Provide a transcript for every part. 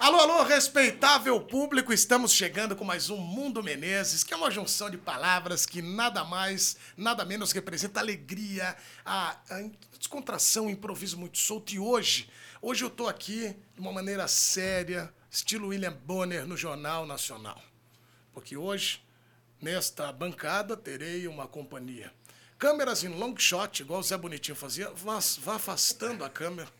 Alô, alô, respeitável público, estamos chegando com mais um Mundo Menezes, que é uma junção de palavras que nada mais, nada menos representa a alegria, a, a descontração, o improviso muito solto. E hoje, hoje eu tô aqui de uma maneira séria, estilo William Bonner no Jornal Nacional. Porque hoje, nesta bancada, terei uma companhia. Câmeras em long shot, igual o Zé Bonitinho fazia, vá afastando a câmera.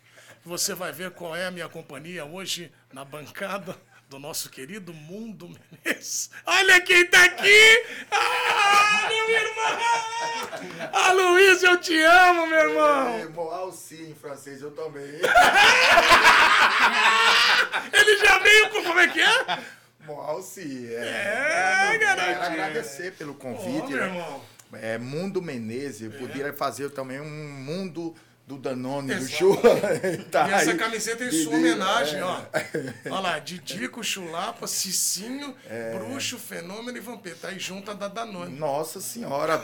Você vai ver qual é a minha companhia hoje na bancada do nosso querido Mundo Menezes. Olha quem tá aqui! Ah, meu irmão! Ah, Luiz, eu te amo, meu irmão! É, Moal sim, em francês, eu também. Ele já veio com como é que é? Moal sim, é. É, Quero garotinho. agradecer pelo convite. meu né? irmão. É, Mundo Menezes, eu poderia fazer também um mundo do Danone, do Exato. Chula. Tá E essa camiseta em sua de- homenagem, é. ó. Olha lá, Didico, Chulapa, Cicinho, É. Bruxo, Fenômeno e Vampeta. Tá aí junto a da Danone. Nossa senhora,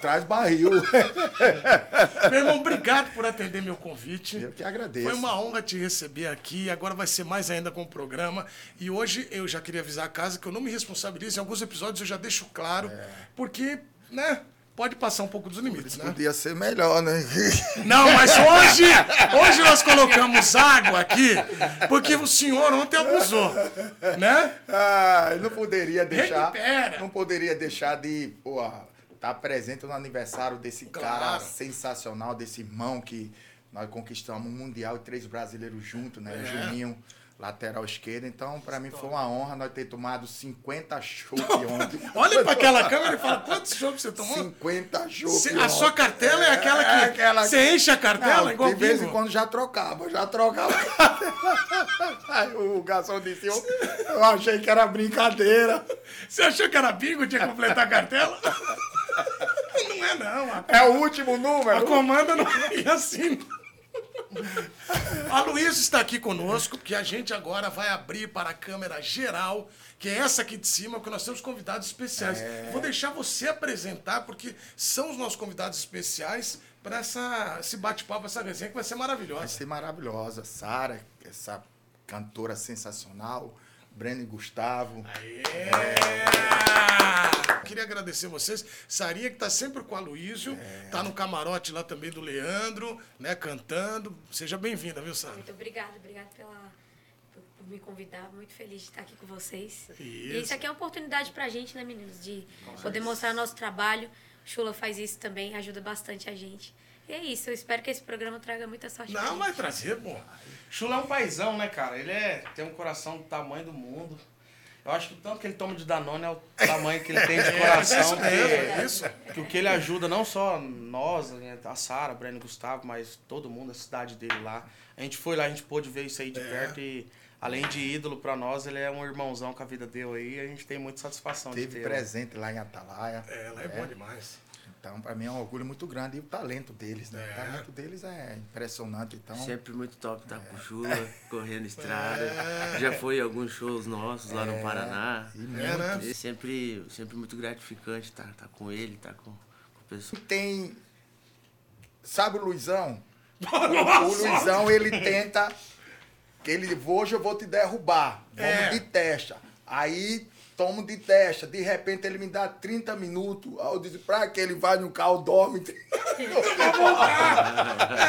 traz barril. Meu irmão, obrigado por atender meu convite. Eu que agradeço. Foi uma honra te receber aqui. Agora vai ser mais ainda com o programa. E hoje eu já queria avisar a casa que eu não me responsabilizo. Em alguns episódios eu já deixo claro, É. porque, né? Pode passar um pouco dos limites, né? Podia ser melhor, né? Não, mas hoje, hoje nós colocamos água aqui, porque o senhor ontem abusou, né? Ah, não poderia deixar. Recupera. Não poderia deixar de, estar presente no aniversário desse cara Claro. sensacional, desse irmão que nós conquistamos um mundial e três brasileiros juntos, né? É. O Juninho, lateral esquerdo. Então, para mim foi uma honra nós ter tomado 50 chopp ontem. Olha para aquela câmera e fala quantos chopps você tomou. 50 chopp. A sua cartela é aquela que É aquela você enche a cartela Não, igual de vez em quando já trocava, já trocava. Aí o garçom disse, eu, eu achei que era brincadeira. Você achou que era bingo, tinha que completar a cartela? Não é não, a, É o último a número. comanda não é assim. A Luísa está aqui conosco, porque a gente agora vai abrir para a câmera geral, que é essa aqui de cima, porque nós temos convidados especiais. É. Vou deixar você apresentar, porque são os nossos convidados especiais para essa, esse bate-papo, essa resenha que vai ser Vai maravilhosa. ser maravilhosa. Sara, essa cantora sensacional. Breno e Gustavo. É. Queria agradecer vocês. Sarinha, que tá sempre com a Luísio, É. tá no camarote lá também do Leandro, né, cantando. Seja bem-vinda, viu, Sara? Muito obrigada, obrigada pela, por, me convidar. Muito feliz de estar aqui com vocês. E Isso. isso aqui é uma oportunidade pra gente, né, meninos? De poder mostrar nosso trabalho. Chula faz isso também, ajuda bastante a gente. E é isso, eu espero que esse programa traga muita sorte Não, vai trazer, pô. Chula é um paizão, né, cara? Ele é, tem um coração do tamanho do mundo. Eu acho que o tanto que ele toma de Danone é o tamanho que ele tem de É, isso coração. mesmo, que, é isso. que o que ele ajuda, não só nós, né, a Sara, Breno e Gustavo, mas todo mundo, a cidade dele lá. A gente foi lá, a gente pôde ver isso aí de É. perto e, além de ídolo pra nós, ele é um irmãozão que a vida deu aí. E a gente tem muita satisfação Teve de ter. presente lá em Atalaia. É, ela é, bom demais. Então, para mim é um orgulho muito grande. E o talento deles, né? É. O talento deles é impressionante. Então, Sempre muito top estar com o Chula, correndo estrada. Já foi em alguns shows nossos lá no Paraná. e É, né? E sempre, sempre muito gratificante estar tá com ele, estar com, com o pessoal. tem. Sabe o Luizão? O, o Luizão, ele tenta. Que ele, hoje eu vou te derrubar. Vamos É. de testa. Aí, tomo de testa. De repente, ele me dá 30 minutos. Aí eu disse, pra que ele vai no carro, dorme.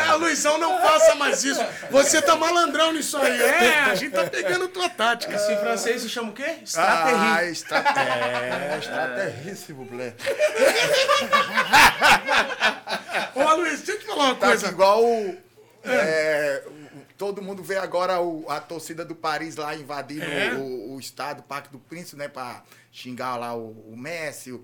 É, Luizão, não faça mais isso. Você tá malandrão nisso aí. É, a gente tá pegando tua tática. Isso em francês se chama o quê? Ah, Estratégia. estratégia. Estratégia, s'il vous plaît. Ô, Luiz, deixa eu te falar uma Tá coisa. igual o, é, o- todo mundo vê agora o- a torcida do Paris lá invadindo É. o, o estádio, o Parque do Príncipe, né? Pra xingar lá o, o Messi, o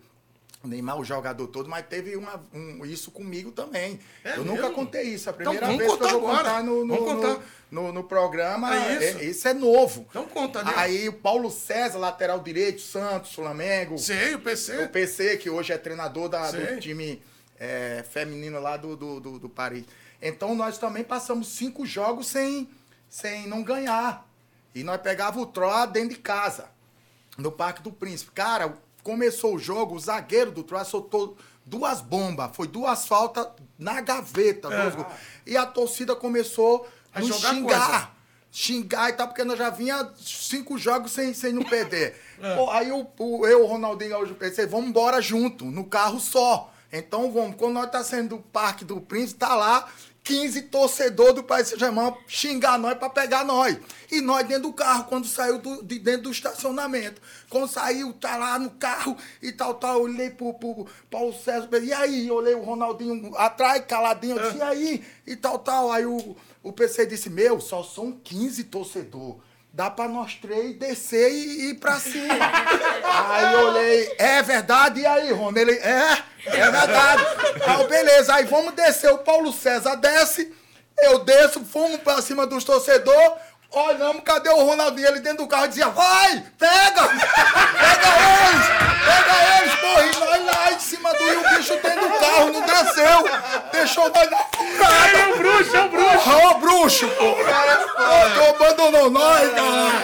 Neymar, o jogador todo, mas teve uma, um- isso comigo também. É eu mesmo? nunca contei isso. A Então, primeira vamos vez que eu vou agora. contar no, no, contar. no, no- no programa. É isso. É, isso é novo. Então conta, né? Aí o Paulo César, lateral direito, Santos, Flamengo. Sei, o PC. O PC, que hoje é treinador da, Sei. do time é, feminino lá do, do, do, do Paris. Então nós também passamos cinco jogos sem, sem não ganhar. E nós pegava o Troá dentro de casa, no Parque do Príncipe. Cara, começou o jogo, o zagueiro do Troá soltou duas bombas. Foi duas faltas na gaveta. É. E a torcida começou A nos jogar xingar. coisa. xingar e tal, porque nós já vinha cinco jogos sem, sem não perder. Pô, aí o, o- eu, o Ronaldinho Gaúcho, pensei, vamos embora junto, no carro só. Então vamos, quando nós tá saindo do Parque do Príncipe, tá lá 15 torcedores do Paris Saint-Germain xingar nós pra pegar nós. E nós dentro do carro, quando saiu do, de dentro do estacionamento. Quando saiu, tá lá no carro e tal, tal, eu olhei pro, pro Paulo César, e aí? Eu olhei o Ronaldinho atrás, caladinho, eu disse, e aí? E tal, tal. Aí o, o PC disse, meu, só são 15 torcedores. Dá pra nós três descer e ir pra cima. aí eu olhei, é verdade? E aí, Rony? Ele, é, é verdade. Aí, eu, beleza, aí vamos descer. O Paulo César desce, eu desço, fomos pra cima dos torcedores. Olhamos, cadê o Ronaldinho? Ele dentro do carro dizia, vai, pega! Pega eles! Pega eles, porra! E nós lá em cima do rio, o bicho dentro do carro, não desceu! Deixou nós na furada! É o bruxo, é o bruxo. Ô bruxo, pô! Ô, Tu abandonou nós, caralho!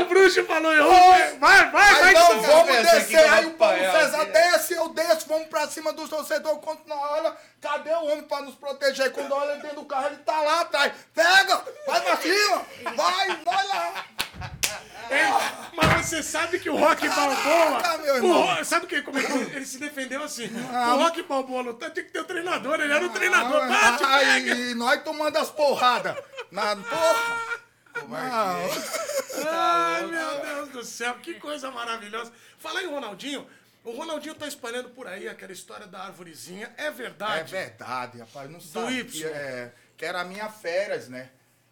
O bruxo falou, eu, vai, vai, vai. Aí não, que- vamos descer. Aí vou o Paulo César desce, eu desço, vamos pra cima dos torcedores. Quando nós olha, cadê o homem pra nos proteger? Quando olha dentro do carro, ele tá lá atrás. Pega, vai pra cima, vai, vai lá. Ei, mas você sabe que o Rock Balboa. O irmão. Ro- sabe que, como é que ele, ele se defendeu assim? O Rock Balboa não tá, tinha que ter o treinador, ele era o treinador. Bate, Aí, pega. e nós tomando as porradas. Na porra. Não. Ai, meu Deus do céu, que coisa maravilhosa. Falar em Ronaldinho, o Ronaldinho tá espalhando por aí aquela história da arvorezinha. É É verdade. verdade, rapaz. Não sabe. Y. Que, é, que era a minha férias, né?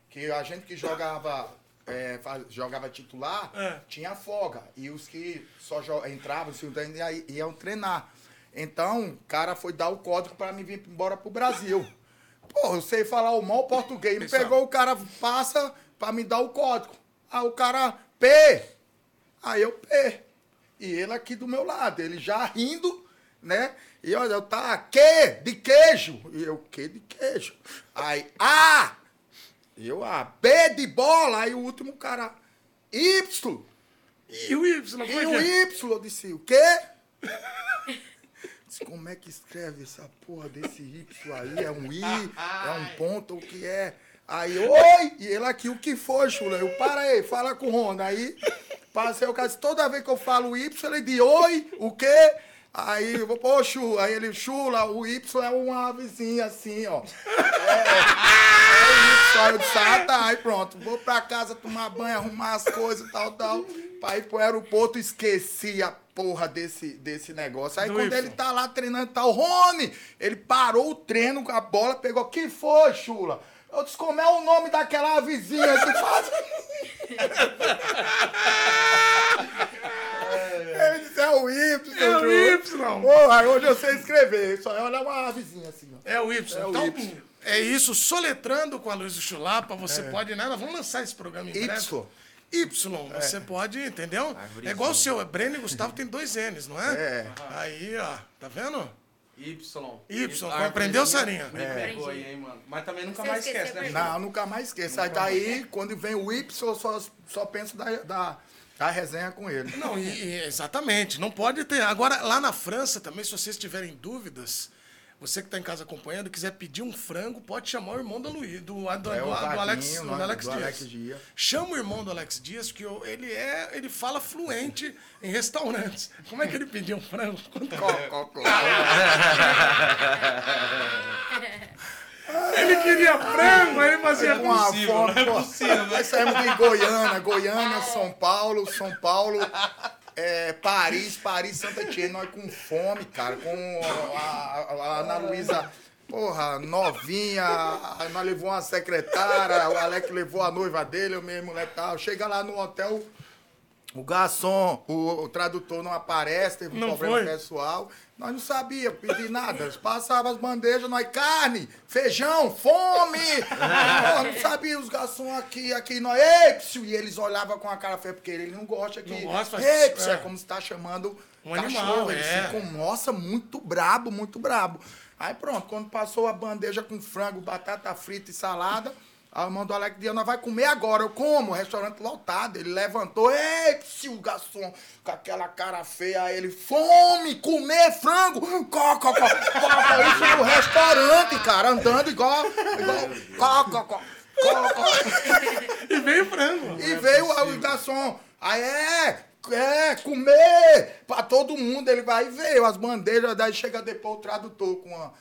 Que a gente que jogava, é, jogava titular É. tinha folga. E os que só entravam, se ainda iam treinar. Então, o cara foi dar o código para mim vir embora pro Brasil. Pô, eu sei falar o mal português. Ele Pessoal. pegou o cara, passa para me dar o código. Aí o cara, P. Aí eu, P. E ele aqui do meu lado, ele já rindo, né? E olha, eu tá, que? De queijo. E eu, que de queijo? Aí, A. E eu, A. B de bola. Aí o último cara, Y. E o Y, como E é o é? Y, eu disse, o quê? Disse, como é que escreve essa porra desse Y aí? É um I? É um ponto? O que é? Aí, oi! E ele aqui, o que foi, Chula? Eu, para aí, fala com o Rona. Aí, passei o disse, toda vez que eu falo Y, ele diz, oi, o quê? Aí, eu vou, pô, Chula. Aí ele, Chula, o Y é uma avezinha assim, ó. Aí eu disse, ah, tá, aí pronto, vou pra casa tomar banho, arrumar as coisas e tal, tal. Pra ir pro aeroporto, esqueci a porra desse, desse negócio. Aí Do quando Y. ele tá lá treinando, tá o Rony, ele parou o treino com a bola, pegou, que foi, chula? Eu disse, como é o nome daquela vizinha que faz... É o Y, É o. Y. Porra, hoje eu sei escrever, só olha uma vizinha assim, ó. É o Y. É o então, Y. é isso, soletrando com a Luz do Chulapa, você pode, né? Nós vamos lançar esse programa em breve. Y. Y, você pode, entendeu? É igual o seu, é Breno e Gustavo tem dois N's, não é? É. Aí, ó, tá vendo? Y. Y, aprendeu, Sarinha? Me É. pegou aí, hein, mano. Mas também nunca Você mais esqueceu esquece, né? Não, nunca mais esqueço. Aí daí, quando vem o Y, eu só, só penso da, da, da resenha com ele. Não, e- e- exatamente, não pode ter. Agora, lá na França também, se vocês tiverem dúvidas, você que está em casa acompanhando, quiser pedir um frango, pode chamar o irmão do Luiz, do, do, É do, o do Alex, do Alex Dias. Alex Dias. Chama o irmão do Alex Dias, que eu- ele é, ele fala fluente em restaurantes. Como é que ele pediu um frango? Conta. Ele queria frango, aí ele fazia Com a possível, fome, não é possível, né? Nós saímos de Goiânia, Goiânia, São Paulo, São Paulo, é, Paris, Paris, Santa Etienne, nós com fome, cara, com a, a- a Ana Luísa, porra, novinha, aí nós levou uma secretária, o Alex levou a noiva dele, eu mesmo, né, tal. Chega lá no hotel, o garçom, o, o tradutor não aparece, teve um Não problema foi? pessoal. Nós não sabíamos pedir nada. Passava as bandejas, nós carne, feijão, fome. Nós não sabia os garçons aqui, aqui, nós, ei, psiu", e eles olhavam com a cara feia, porque ele não gosta que. Não gosta, faz- ei, psiu", é. é como se tá chamando Um cachorro. animal, Eles é. ficam, nossa, muito brabo, muito brabo. Aí pronto, quando passou a bandeja com frango, batata frita e salada, a irmã do Alex Dias, nós vai comer agora. Eu como, restaurante lotado. Ele levantou, ei, psiu, garçom, com aquela cara feia. Aí ele, fome, comer frango. Có, có, có. Isso no restaurante, cara, andando igual, igual, có, có, có. E veio frango. E veio o garçom. Aí é, é, comer pra todo mundo. Ele vai e veio as bandejas, daí chega depois o tradutor com uma.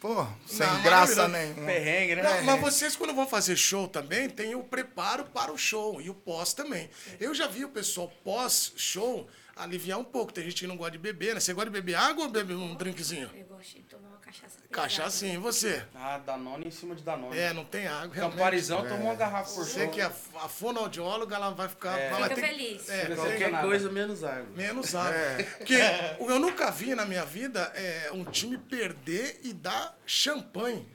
Pô, sem Não, graça maravilhoso. nenhuma. Perrengue, né? Não, mas vocês, quando vão fazer show também, tem o preparo para o show e o pós também. Eu já vi o pessoal pós-show aliviar um pouco. Tem gente que não gosta de beber, né? Você gosta de beber água ou bebe um drinkzinho? Eu gosto de tomar cachaça. pesada. Cachaçinho, e você? Ah, Danone em cima de Danone. É, não tem água. realmente. Camparizão tomou uma garrafa por Você que é a fonoaudióloga, ela vai ficar. ela vai Fica ter- feliz. É, qualquer nada. coisa menos água. Menos água. Porque eu nunca vi na minha vida é, um time perder e dar champanhe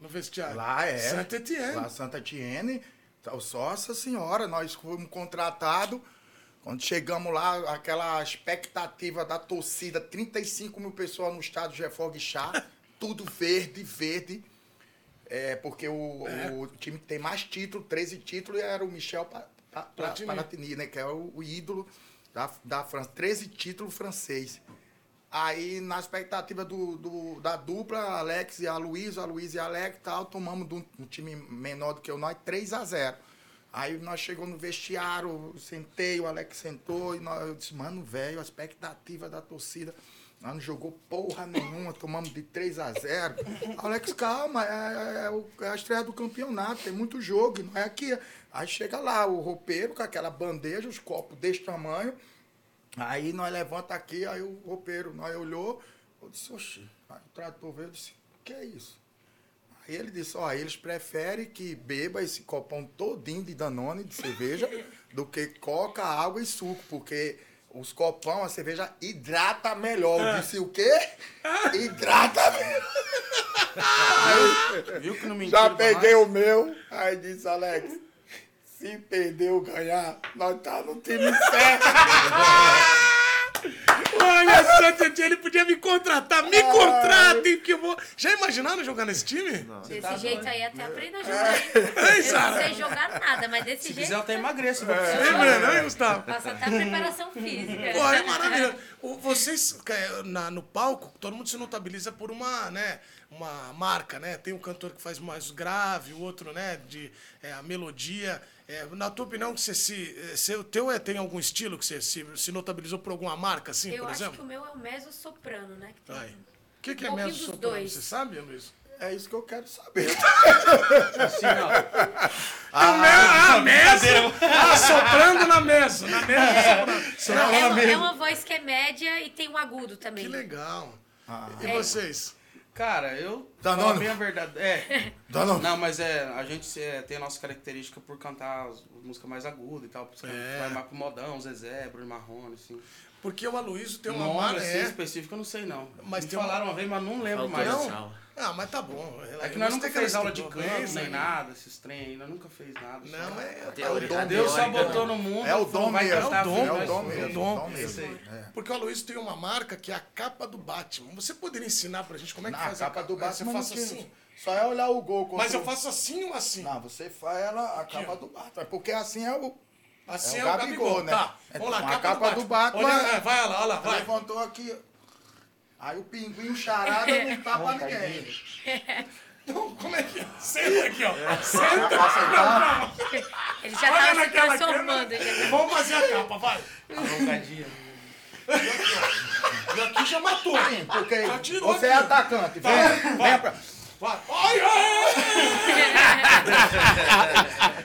no vestiário. Lá é. Santa Etienne. Lá Santa Etienne. Então, Nossa Senhora, nós fomos contratados. Quando chegamos lá, aquela expectativa da torcida, 35 mil pessoas no estádio Jefó Chá, tudo verde, verde. É, porque o, o time que tem mais títulos, 13 títulos, era o Michel Pa- Pa- Pa- Platini. Paratini, né? Que é o, o ídolo da, da França. 13 títulos francês. Aí, na expectativa do, do- da dupla, Alex e a Luiz, a Luiz e a Alex tal, tomamos de um, um time menor do que o nós, 3 a 0 Aí nós chegamos no vestiário, sentei, o Alex sentou, e nós, eu disse, mano, velho, a expectativa da torcida. Nós não jogou porra nenhuma, tomamos de 3 a 0 Alex, calma, é, é o- é a estreia do campeonato, tem muito jogo, não é aqui. Aí chega lá o roupeiro com aquela bandeja, os copos desse tamanho. Aí nós levanta aqui, aí o roupeiro, nós olhou, eu disse, oxi, aí o trator veio e disse, o que é isso? Aí ele disse, ó, eles preferem que beba esse copão todinho de Danone, de cerveja, do que coca, água e suco, porque os copão, a cerveja hidrata melhor. Eu disse, o quê? Hidrata melhor. Viu que não mentiu? Já peguei o meu, aí disse, Alex, se perder ou ganhar, nós tá no time certo. Olha, Santa Etienne, ele podia me contratar. Me contratem, que eu vou. Já imaginaram jogar nesse time? Desse jeito aí até aprendo a jogar. hein? Ei, Eu não sei jogar nada, mas desse Se jeito. quiser, eu até emagreço. viu? Lembra, não, Gustavo? Passa até a preparação física. Pô, é maravilhoso. Vocês, é, na- no palco, todo mundo se notabiliza por uma, né, uma marca, né? Tem um cantor que faz mais grave, o outro, né, de é, a melodia. É, na tua opinião, você se, é, se o teu é, tem algum estilo que você se, se notabilizou por alguma marca, assim, Eu por acho que exemplo? o meu é o meso soprano, né? Que tem-. O que, que é Um dos soprano? dois. Você sabe, Luiz? É isso que eu quero saber. Assim, ó. Ah, mesa! Ah, soprando na mesa. Na mesa, soprando. É, uma, é uma voz que é média e tem um agudo também. Que legal. E É. vocês? Cara, eu. Danone. Falo bem a verdade. É. Danone. Não, mas é. A gente é, tem a nossa característica por cantar as, músicas mais agudas e tal. Por É. Vai mais pro modão, Zezé, Bruno Marrone, assim. Porque o Aloysio tem uma nome marca. assim É. específico eu não sei, não. Mas Me tem uma- falaram uma vez, mas não lembro Faltou mais. Não? Ah, mas tá bom. É que nós nunca fez aula de canto, nem nada, esses trem aí. Nós nunca fez nada. Não, é. É o a dom Deus só botou né? no mundo. É o dom vai mesmo. É o dom, É o vai mesmo. é o dom. mesmo. É. Porque o Aloysio tem uma marca que é a capa do Batman. Você poderia ensinar pra gente como é que Na faz capa do Batman Você faz assim. Só é olhar o gol. Mas eu o- faço assim ou assim? Não, você faz ela, a capa do Batman. Porque assim é o... Assim É é o o Gabigol, Gabigol, né? Tá. Vamos lá, Então, capa, a capa do do Batman. É, vai lá, olha lá, vai. Levantou aqui. Aí o pinguim charada não tá pra ninguém. Então, como é que é? Senta aqui, ó. É. Senta. Tá Ele já Olha tava se naquela transformando. câmera. já. Vamos fazer a capa, vai. Roncadinha. E aqui já matou. Porque Já tirou você é aqui. atacante. Vem, Vai, vem vai. pra... Vai. Ai, ai.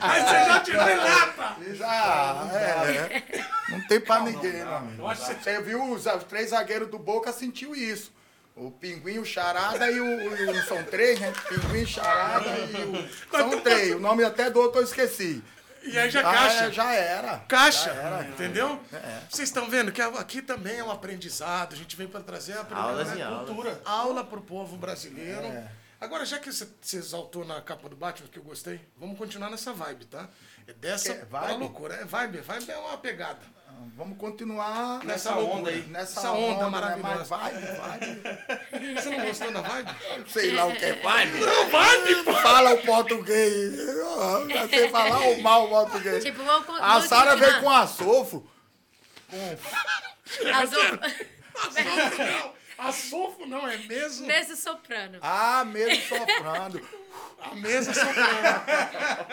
Aí você já tirou em lata. Já, é. Não tem pra ninguém, amigo. Eu acho que Você viu os, os três zagueiros do Boca sentiu isso. O Pinguim, o Charada e o, o- São três, né? Pinguim, Charada e o. São três. O nome até do outro eu esqueci. E aí já Ah, caixa. é, já era. Caixa, Já era. entendeu? Vocês estão vendo que aqui também é um aprendizado. A gente vem para trazer a Aulas né, e aulas. cultura. Aula pro povo brasileiro. É. Agora, já que você exaltou na capa do Batman, que eu gostei, vamos continuar nessa vibe, tá? É dessa pra vibe? loucura. É vibe, vibe é uma pegada. Vamos continuar Nessa onda loucura. aí. nessa Essa onda né? maravilhosa. Mas vai, vai. Você não gostou da vibe? Sei lá o que é vibe. Não, vibe, pô! Fala o português. Eu sei falar o mal o português. Tipo, vamos, con- A Sara veio com a sofro. As outras- A A sofo não, é mesmo. Mesa soprano. Ah, mesmo soprando. A mesa soprano.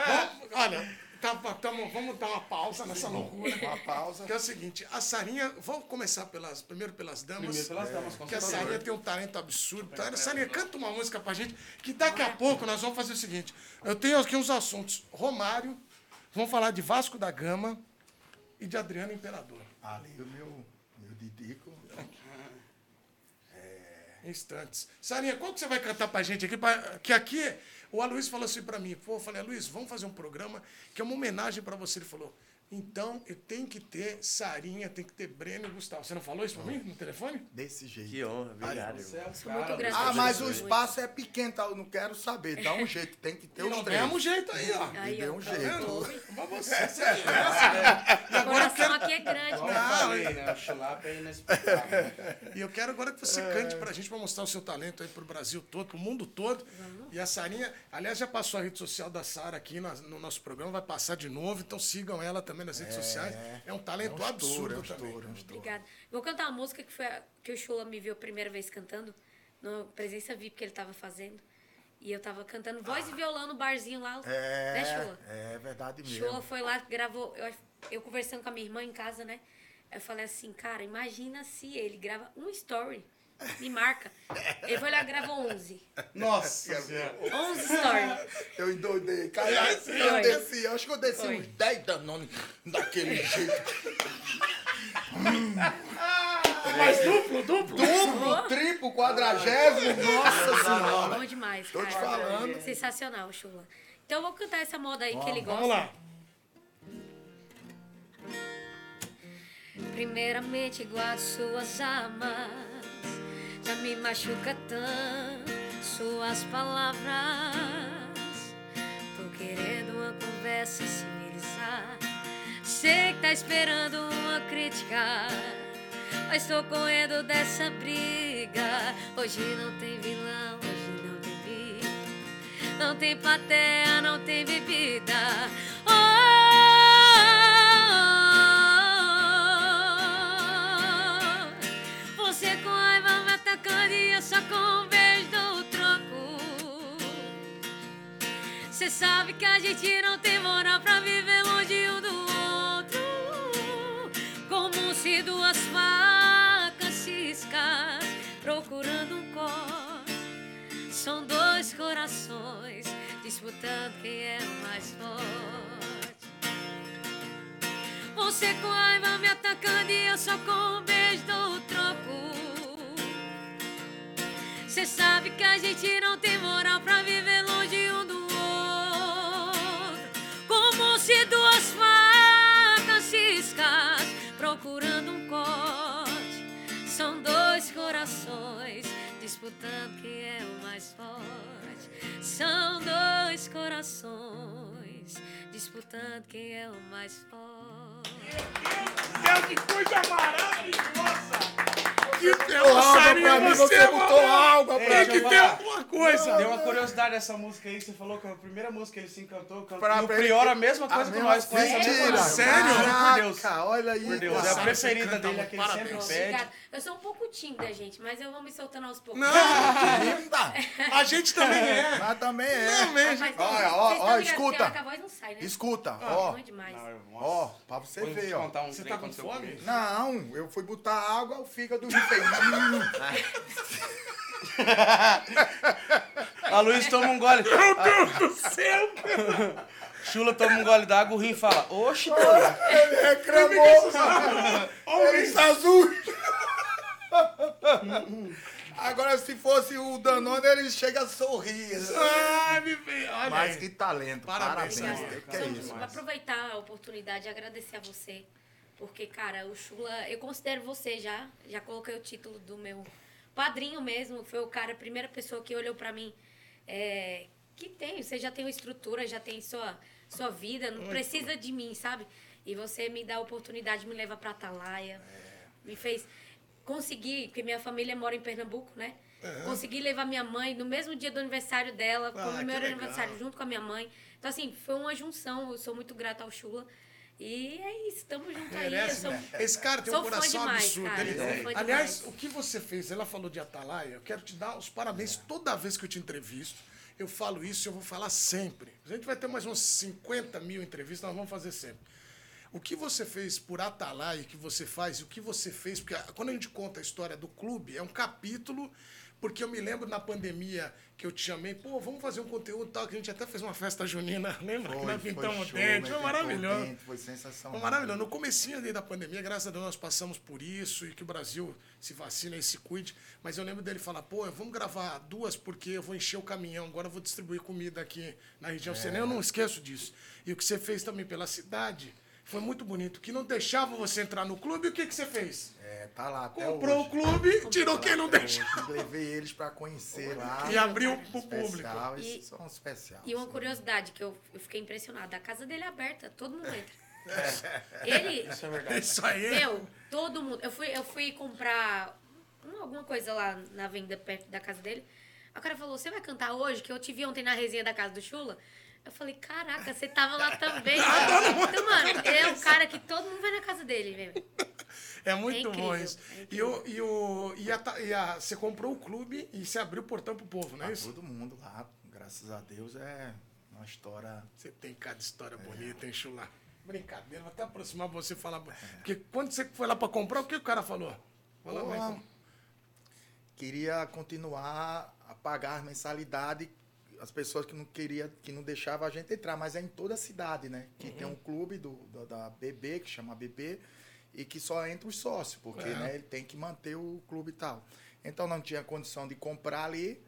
Vamos- Olha, tá, tamo- vamos dar uma pausa nessa loucura. Uma pausa. Que é o seguinte, a Sarinha, vamos começar pelas, primeiro pelas damas. Primeiro pelas damas, com Que a. Sarinha tem um talento absurdo. Tá? Sarinha, canta uma música pra gente, que daqui a pouco nós vamos fazer o seguinte. Eu tenho aqui uns assuntos. Romário, vamos falar de Vasco da Gama e de Adriano Imperador. Ali o meu, meu Didico. Em instantes. Sarinha, qual que você vai cantar pra gente aqui? Pra- que aqui, o Aloysio falou assim pra mim, pô, eu falei, Luiz, vamos fazer um programa que é uma homenagem pra você. Ele falou, então eu tenho que ter Sarinha, tem que ter Breno e Gustavo. Você não falou isso pra mim no telefone? Desse jeito. Que honra, obrigado. É. Ah, mas o espaço é pequeno, tá? Eu não quero saber. Dá um jeito, tem que ter E os não três. demos jeito aí, ó. Aí, deu um tá jeito. Mas você, você é essa. O coração aqui é grande, né? falei, né? O chulapa é inexplicável. E eu quero agora que você cante pra gente, pra mostrar o seu talento aí pro Brasil todo, pro mundo todo. E a Sarinha, aliás, já passou a rede social da Sara aqui no nosso programa, vai passar de novo, então sigam ela também nas redes sociais. É um talento É um absurdo estouro, é um também. estouro, é um estouro. Obrigada. Vou cantar uma música que foi a, que o Chula me viu a primeira vez cantando, no presença VIP que ele tava fazendo. E eu tava cantando voz e violão no barzinho lá. Né, Chula? É, é verdade mesmo. Chula foi lá, gravou. Eu, eu conversando com a minha irmã em casa, né? Eu falei assim, cara, imagina se ele grava um story, me marca. Ele foi lá e gravou 11. Nossa senhora. 11 stories. Eu endoidei. Cara, eu desci. Eu acho que eu desci Foi. uns 10 danones daquele jeito. Mas duplo, duplo. Duplo, triplo, quadragésimo. Nossa senhora. Bom demais, Tô cara. te falando. Sensacional, Chula. Então eu vou cantar essa moda aí que ele gosta. Vamos lá. Primeiramente guardo suas armas Me machuca tanto suas palavras. Tô querendo uma conversa civilizar Sei que tá esperando uma crítica Mas tô correndo dessa briga. Hoje não tem vilão, hoje não tem vítima não tem plateia, não tem bebida. Com um beijo dou troco. Você sabe que a gente não tem moral pra viver longe um do outro. Como se duas facas ciscas procurando um corte. São dois corações disputando quem é o mais forte. Você com raiva me atacando e eu só com um beijo dou troco. Cê sabe que a gente não tem moral pra viver longe um do outro. Como se duas facas ciscas procurando um corte. São dois corações disputando quem é o mais forte. São dois corações disputando quem é o mais forte. Deus, que coisa maravilhosa! Que Sarinha, pra mim, você, botou água pra Tem que ter alguma coisa. Deu uma curiosidade essa música aí, você falou que a primeira música que ele se encantou, cantou. Pra- o Prior a mesma coisa que nós com essa mentira. Sério? Por Deus. Olha aí. Por Deus, é a. Você preferida dele, é que ele parabéns. sempre pede. Eu sou um pouco tímida, gente, mas eu vou me soltando aos poucos. Não, Linda. a gente também é. Mas também é. Também. Olha, ó, escuta. né? Escuta, É ó. bom demais. Ó, pra você ver, ó. um Você tá com fome? Não, eu fui botar água, o fígado. A Luiz toma um gole. Meu Deus do céu! Chula toma um gole d'água, o rim fala, oxe, doido. Ele reclamou. Ele está azul. Agora, se fosse o Danone, ele chega a sorrir. Me. Olha Mas que talento. Parabéns, Parabéns. Que é isso? vou aproveitar a oportunidade e agradecer a você. Porque, cara, o Chula, eu considero você já. Já coloquei o título do meu padrinho mesmo. Foi o cara, a primeira pessoa que olhou pra mim. é, que tem, você já tem uma estrutura, já tem sua, sua vida, não precisa de mim, sabe? E você me dá a oportunidade de me levar pra Atalaia. Me fez conseguir, porque minha família mora em Pernambuco, né? Consegui levar minha mãe no mesmo dia do aniversário dela, Ah, meu legal. aniversário junto com a minha mãe. Então, assim, foi uma junção. Eu sou muito grata ao Chula. E é isso, tamo junto aí. Sou... né? Esse cara tem um coração demais, absurdo. cara, Ele- fã Aliás, demais. o que você fez, ela falou de Atalaia, eu quero te dar os parabéns toda vez que eu te entrevisto. Eu falo isso e eu vou falar sempre. A gente vai ter mais uns 50 mil entrevistas, nós vamos fazer sempre. O que você fez por Atalaia, o que você faz, e o que você fez, porque quando a gente conta a história do clube, é um capítulo, porque eu me lembro na pandemia que eu te chamei, pô, vamos fazer um conteúdo tal, que a gente até fez uma festa junina, lembra? que nós pintamos o dente, foi maravilhoso. dente, Foi sensacional. Foi maravilhoso. No comecinho da pandemia, graças a Deus, nós passamos por isso e que o Brasil se vacina e se cuide. Mas eu lembro dele falar, pô, vamos gravar duas porque eu vou encher o caminhão, agora eu vou distribuir comida aqui na região. Você nem eu não esqueço disso. E o que você fez também pela cidade foi muito bonito. Que não deixava você entrar no clube, o que, que você fez? É, tá lá até Comprou o hoje. clube, tirou quem não deixava. Levei eles pra conhecer lá. E abriu pro público. Especial, E- esses são especiais. E uma curiosidade que eu, eu fiquei impressionada. A casa dele é aberta, todo mundo entra. Ele, Isso é verdade. Isso aí. meu, todo mundo. Eu fui, eu fui comprar um- alguma coisa lá na venda perto da casa dele. O cara falou: Você vai cantar hoje? Que eu te vi ontem na resenha da casa do Chula. Eu falei: Caraca, você tava lá também. então, mano, é um cara que todo mundo vai na casa dele, velho. É muito É incrível, bom isso. é e, o, e, o, e, a, e a- você comprou o clube e você abriu o portão pro povo, não é Tá isso? todo mundo lá, graças a Deus, é uma história. Você tem cada história bonita, hein, Chula? Brincadeira, vou até aproximar você e falar. Porque quando você foi lá pra comprar, o que o cara falou? Fala, Porra, mas como- queria continuar a pagar mensalidade as pessoas que não queria que não deixava a gente entrar, mas é em toda a cidade, né? Que tem um clube do, da, da BB, que chama BB, e que só entra os sócios, porque É. né, ele tem que manter o clube e tal. Então não tinha condição de comprar ali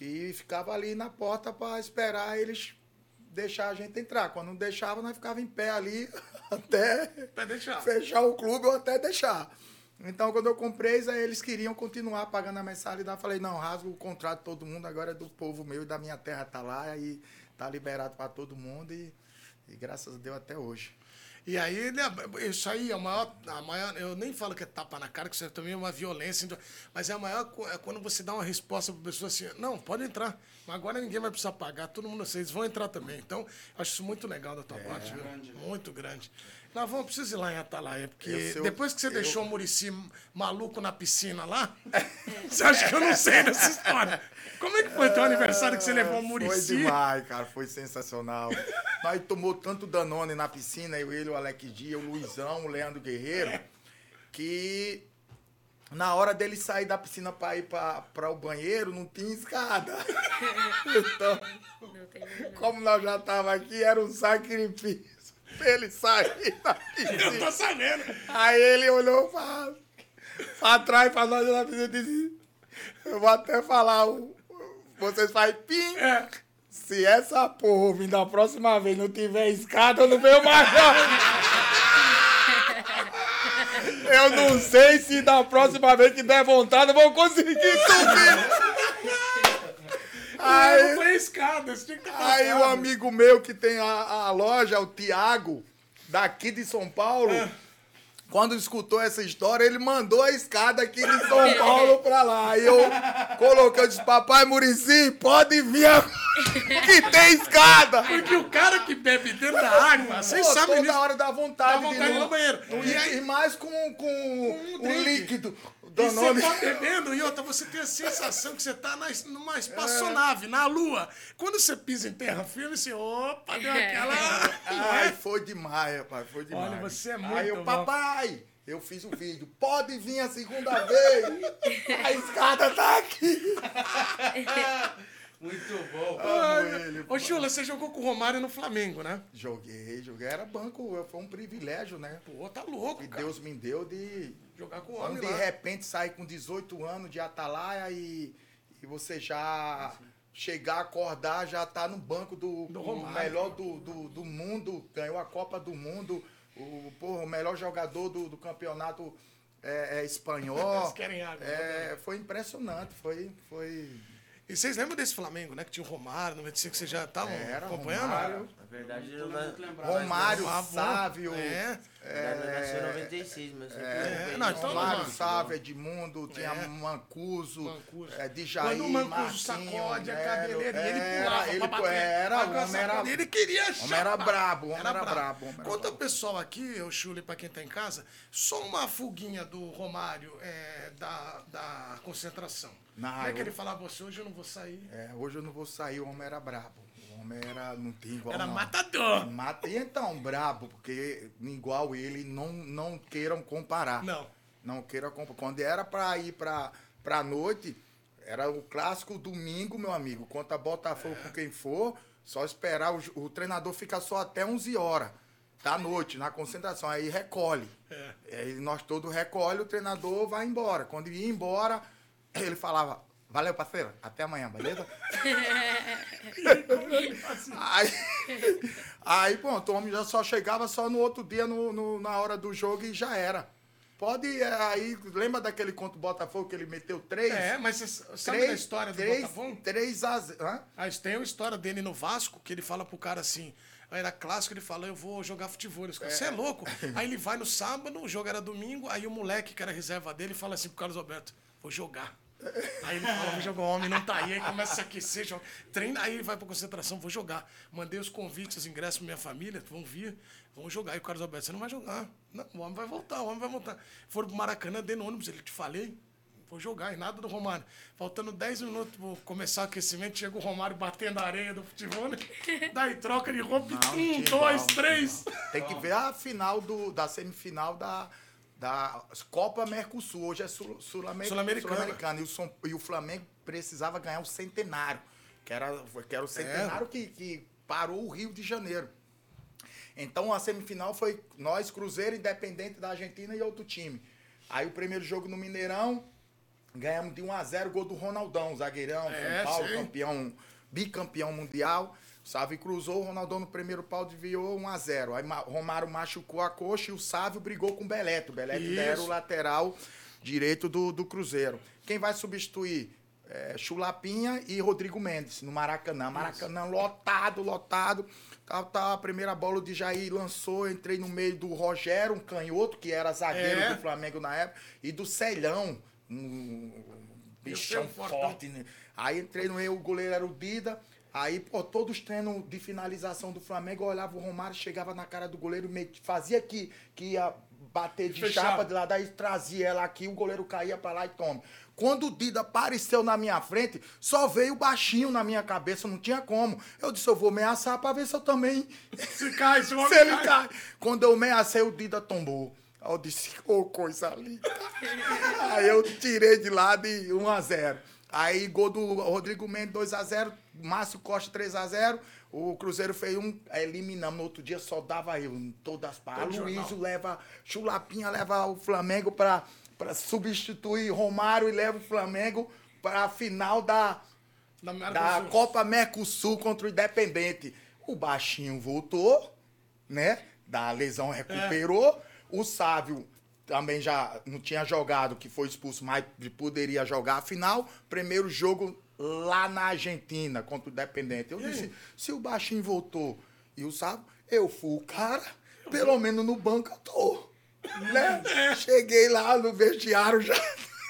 e ficava ali na porta para esperar eles deixar a gente entrar. Quando não deixava, nós ficava em pé ali até deixar. fechar o clube ou até deixar. Então, quando eu comprei, aí eles queriam continuar pagando a mensalidade. Eu falei, não, rasgo o contrato de todo mundo, agora é do povo meu e da minha terra tá lá, e tá liberado para todo mundo e, e graças a Deus até hoje. E aí, ele ab- isso aí é a maior, a maior. Eu nem falo que é tapa na cara, que isso é também uma violência. então, Mas é a maior. É quando você dá uma resposta pra pessoa assim: não, pode entrar. Mas agora ninguém vai precisar pagar, todo mundo, vocês vão entrar também. Então, acho isso muito legal da tua parte, viu? grande, né? Muito grande. Nós vamos precisar ir lá em Atalaia, porque Eu depois que você eu- deixou o Murici maluco na piscina lá, você acha que eu não sei dessa história? Como é que foi teu aniversário que você levou o Foi Murici? demais, cara, foi sensacional. Nós tomou tanto Danone na piscina, eu, ele, o Alex Dia, o Luizão, o Leandro Guerreiro, que na hora dele sair da piscina para ir para o banheiro, não tinha escada. Então, como nós já tava aqui, era um sacrifício ele sair da Eu tô sabendo. Aí ele olhou pra, pra trás pra nós na piscina e disse: Eu vou até falar, vocês fazem pim. É. Se essa porra vir da próxima vez não tiver escada, eu não venho mais não. Eu não sei se da próxima vez que der vontade eu vou conseguir subir. Aí, foi escada, você tinha que ter aí o passado. amigo meu que tem a, a loja, o Tiago, daqui de São Paulo, quando escutou essa história, ele mandou a escada aqui de São Paulo pra lá. Aí eu coloquei, eu disse, papai Murici, pode vir que tem escada. Porque o cara que bebe dentro da água, vocês Pô, sabem toda disso. hora dá vontade, Dá vontade de ir no banheiro. E, E mais com, com um o líquido. E você tá bebendo e outra, você tem a sensação que você tá na, numa É. espaçonave, na lua. Quando você pisa em terra firme, você, opa, deu É. aquela... Ai, foi demais, rapaz, foi demais. Olha, você é Aí muito eu, bom. papai, eu fiz o vídeo, pode vir a segunda vez, a escada tá aqui. Muito bom. Amo ele. Ô, Chula, você jogou com o Romário no Flamengo, né? Joguei, joguei, era banco, foi um privilégio, né? Pô, tá louco, Que cara. Deus me deu de, Jogar com o Quando homem de lá. repente sair com 18 anos de atalaia e, e você já chegar, acordar, já tá no banco do, Do melhor do, do, do mundo, ganhou a Copa do Mundo, o, porra, o melhor jogador do, do campeonato é, é, espanhol. Eles querem água, né? É, foi impressionante, foi, foi E vocês lembram desse Flamengo, né? Que tinha o Romário, no 95 que vocês já estavam acompanhando? Romário. Na verdade, Tô não lembrado. Romário, Ah, bom. É. Não nasceu em 96, mas É, não, então Mário Mancuso. Sávio, Edmundo, tinha É. Mancuso, Mancuso. É, Djaí, Quando o Mancuso Marquinhos, sacode a Nero, cabeleireira, ele era, pulava ele pra bater. era, o homem era, Ele queria homem era brabo, o homem era brabo. era Conta o brabo. pessoal aqui, o Chule, pra quem tá em casa, só uma fuguinha do Romário é, da, da concentração. Não, Como é que eu- ele falava, você hoje eu não vou sair? É, hoje eu não vou sair, o homem era brabo. O homem era, não tem igual Era não. matador. Mata, e então, brabo, porque igual ele, não, não queiram comparar. Não. Não queiram comparar. Quando era pra ir pra, pra noite, era o clássico domingo, meu amigo. Contra Botafogo com quem for, só esperar. O, o treinador fica só até 11 horas da noite, na concentração. Aí recolhe. É. Aí nós todos recolhe, o treinador vai embora. Quando ia embora, ele falava, valeu, parceiro, até amanhã, beleza? aí, aí, pronto, o homem já só chegava só no outro dia, no, no- na hora do jogo, e já era. Pode, é, aí, lembra daquele conto Botafogo que ele meteu três? É, mas você sabe três, da história do três, Botafogo? Três a. Hã? Aí tem uma história dele no Vasco, que ele fala pro cara assim, era clássico, ele fala, eu vou jogar futebol. Você é. louco? Aí ele vai no sábado, o jogo era domingo, aí o moleque, que era reserva dele, fala assim pro Carlos Alberto, vou jogar. Aí ele fala, vou jogar, o homem não tá aí, aí começa a se aquecer, joga, treina, aí ele vai pra concentração, vou jogar. Mandei os convites, os ingressos pra minha família, vão vir, vão jogar. E o Carlos Alberto, você não vai jogar. Não, o homem vai voltar, o homem vai voltar. Foram pro Maracanã, dentro do ônibus, ele te falei, Vou jogar e nada do Romário. Faltando 10 minutos para começar o aquecimento, chega o Romário batendo a areia do futebol. Né? Daí troca de roupa. Não, um, dois, três. Tem que ver a final do, da semifinal da, da Copa Mercosul. Hoje é sul, sul-amer- Sul-Americana. sul-americana. e, o São- e o Flamengo precisava ganhar o centenário. Que era, que era o centenário que, que parou o Rio de Janeiro. Então a semifinal foi nós, Cruzeiro, Independente da Argentina e outro time. Aí o primeiro jogo no Mineirão, ganhamos de 1 a 0 gol do Ronaldão, zagueirão, É, São Paulo, sim. campeão, bicampeão mundial. Sávio cruzou, o Ronaldão no primeiro pau desviou 1 a 0 Aí Romário machucou a coxa e o Sávio brigou com o Belete. O Belete Isso. era o lateral direito do, do Cruzeiro. Quem vai substituir? É, Chulapinha e Rodrigo Mendes, no Maracanã. Maracanã lotado, lotado. Tá, tá, a primeira bola de Jair lançou, entrei no meio do Rogério, um canhoto, que era zagueiro É. do Flamengo na época, e do Celhão, um bichão é forte. Né? Aí entrei no meio, o goleiro era o Dida. Aí, pô, todos os treinos de finalização do Flamengo, eu olhava o Romário, chegava na cara do goleiro, fazia que, que ia bater de Fechava. chapa de lá, daí trazia ela aqui, o goleiro caía pra lá e toma. Quando o Dida apareceu na minha frente, só veio baixinho na minha cabeça, não tinha como. Eu disse, eu vou ameaçar pra ver se eu também Se cai, se se ele cai. cai. Quando eu ameacei, o Dida tombou. Aí eu disse, ô coisa linda. Aí eu tirei de lá de 1 a 0 Aí gol do Rodrigo Mendes 2 a 0 Márcio Costa 3 a 0 O Cruzeiro fez um, eliminamos. No outro dia só dava eu, em todas as partes. Luísio leva, Chulapinha leva o Flamengo pra, pra substituir Romário e leva o Flamengo pra final da, Da da. Copa Mercosul contra o Independente. O baixinho voltou, né? Da lesão recuperou. O Sávio também já não tinha jogado, que foi expulso, mas poderia jogar a final. Primeiro jogo lá na Argentina contra o Independente. Eu disse, se o baixinho voltou e o Sávio, eu fui o cara, pelo menos no banco eu tô. Né? Cheguei lá no vestiário já.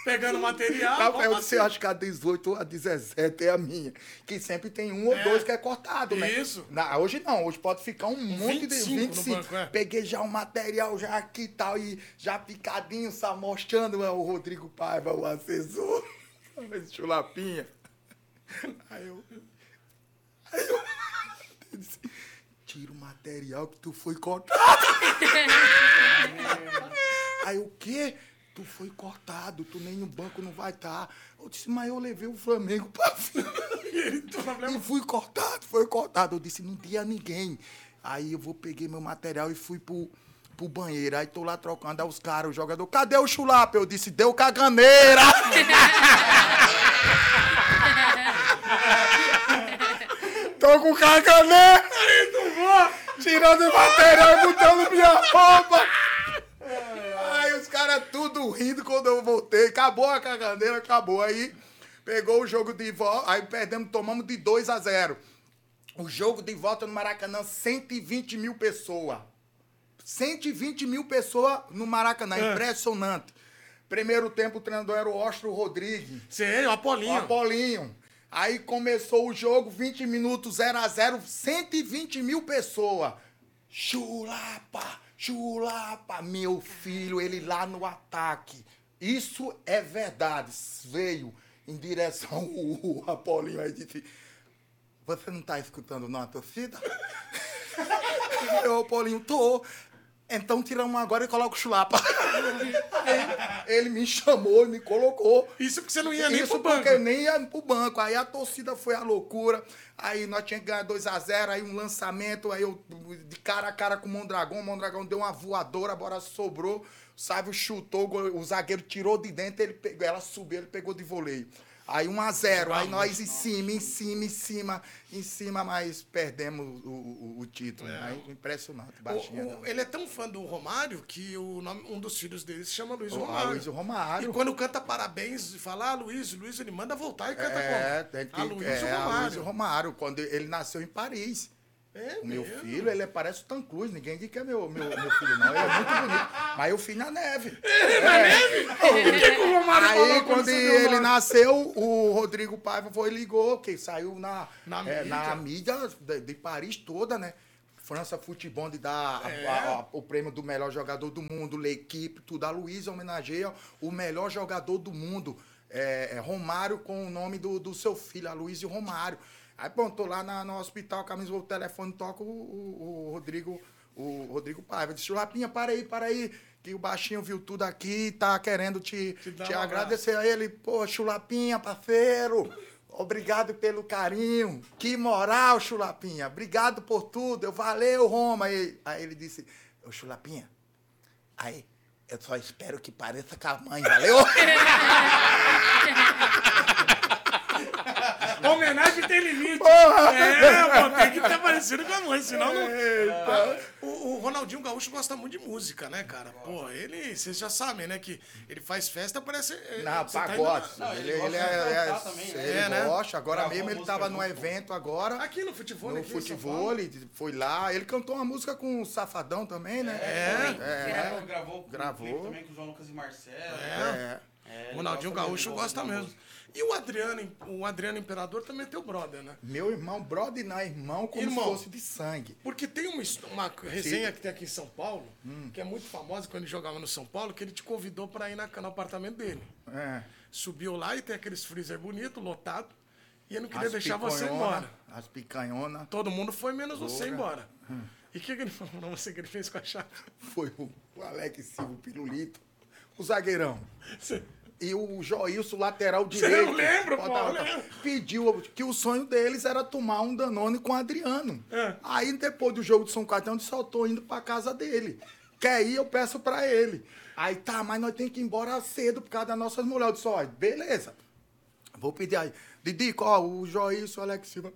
Pegando material. Disse, eu bater. acho que a 18 ou a 17 é a minha. Que sempre tem um ou É. dois que é cortado, né? Isso. Na- hoje não, hoje pode ficar um monte de 25 no 25. banco, é. Peguei já o material já aqui e tal, e já picadinho, só mostrando é, o Rodrigo Paiva, o assessor. Esse chulapinha. Aí eu. Aí eu. Tira o material que tu foi cortado. Aí o quê? Tu foi cortado, tu nem no banco não vai estar. Eu disse, mas eu levei o Flamengo pra. E fui cortado, foi cortado. Eu disse, não tinha ninguém. Aí eu vou, peguei meu material e fui pro, pro banheiro. Aí tô lá trocando, aí os caras, o jogador, cadê o chulapa? Eu disse, deu caganeira. Tô com caganeira. Aí. Tirando o material e botando minha roupa. Aí os caras tudo rindo quando eu voltei. Acabou a caganeira, acabou. Aí pegou o jogo de volta, aí perdemos, tomamos de 2 a 0. O jogo de volta no Maracanã, 120 mil pessoas. 120 mil pessoas no Maracanã. É. Impressionante. Primeiro tempo, o treinador era o Ostro Rodrigues. Sei, o O Apolinho. Aí começou o jogo, 20 minutos, 0 a 0 120 mil pessoas. Chulapa, chulapa, meu filho, ele lá no ataque. Isso é verdade. Veio em direção o Apolinho aí disse: Você não tá escutando não a torcida? Eu, Apolinho, tô. Então tiramos agora e coloca o chulapa. Ele me chamou e me colocou. Isso porque você não ia nem Isso pro banco. porque eu nem ia pro banco. Aí a torcida foi a loucura. Aí nós tínhamos que ganhar 2x0, aí um lançamento, aí eu de cara a cara com o Mondragão, o Mondragão deu uma voadora, a bola sobrou, o Sávio chutou, o zagueiro tirou de dentro, ele pegou, ela subiu, ele pegou de voleio. Aí 1x0, aí nós em cima, em cima, em cima, em cima, mas perdemos o, o- o título. Aí, impressionante, O- baixinho. o- ele é tão fã do Romário que o nome, um dos filhos dele se chama Luiz Romário. Luiz Romário. E quando canta parabéns e fala, ah, Luiz, Luiz, ele manda voltar e canta É, como? tem que, a Luiz é, a Romário. Luiz Romário, quando ele nasceu em Paris. É O meu mesmo? filho, ele parece o Tom Cruise. Ninguém diz que é meu, meu, meu filho, não. Ele é muito bonito. Mas eu fiz na neve. Por que, que o Romário Aí, quando ele nasceu, o Rodrigo Paiva foi e ligou, que saiu na, Na é, mídia. na mídia de, de Paris toda, né? França Futebol de dar É. a- a- o prêmio do melhor jogador do mundo, l'equipe, tudo. A Luísa homenageia o melhor jogador do mundo. É, é Romário com o nome do, do seu filho, a Luísa Romário. Aí, bom, tô lá na- no hospital, camisa o telefone, toca o, o- o Rodrigo, o Rodrigo Paiva. Disse, Lapinha, para aí, para aí, que o baixinho viu tudo aqui, tá querendo te, Te te, um abraço. agradecer a ele. Pô, Chulapinha, parceiro, obrigado pelo carinho. Que moral, Chulapinha. Obrigado por tudo. Eu valeu, Roma. Aí, aí ele disse, ô Chulapinha, aí, eu só espero que pareça com a mãe, valeu? Homenagem tem limite. Porra! É, pô, tem que estar parecido com a mãe, senão não. Ah, O, o Ronaldinho Gaúcho gosta muito de música, né, cara? Pô, ele, vocês já sabem, né, que ele faz festa, parece. é, Na tá indo pagode. Não, ele, ele ele é, é- também, né? ele É, né? gosta. Agora Gravou mesmo ele estava com- evento agora. Aqui no futebol, No futebol, ele foi lá. Ele cantou uma música com o Safadão também, né? É. É. Gravou, com Gravou. também com o João Lucas e Marcelo. É. É, Ronaldinho Gaúcho gosta mesmo. E o Adriano, o Adriano Imperador também é teu brother, né? Meu irmão, brother não, irmão, como Irmão. se fosse de sangue. Porque tem uma, uma resenha que tem aqui em São Paulo, que é muito famosa quando ele jogava no São Paulo, que ele te convidou para ir na, no apartamento dele. É. Subiu lá e tem aqueles freezer bonito, lotado, e ele não queria As deixar você embora. As picanhonas. Todo mundo foi, menos você Porra. embora. E o que, que ele falou pra você que ele fez com a chave? Foi o, o Alex Silva, o Pirulito, o zagueirão. Você- E o Joilson, lateral direito. não lembra, Bota- pô, eu lembro. Pediu que o sonho deles era tomar um Danone com o Adriano. É. Aí, depois do jogo de São Caetano, só tô indo pra casa dele. Quer ir, eu peço pra ele. Aí, tá, mas nós temos que ir embora cedo por causa das nossas mulheres. Eu disse, ó, beleza. Vou pedir aí. Didico, ó, o Joilson, o Alex Silva,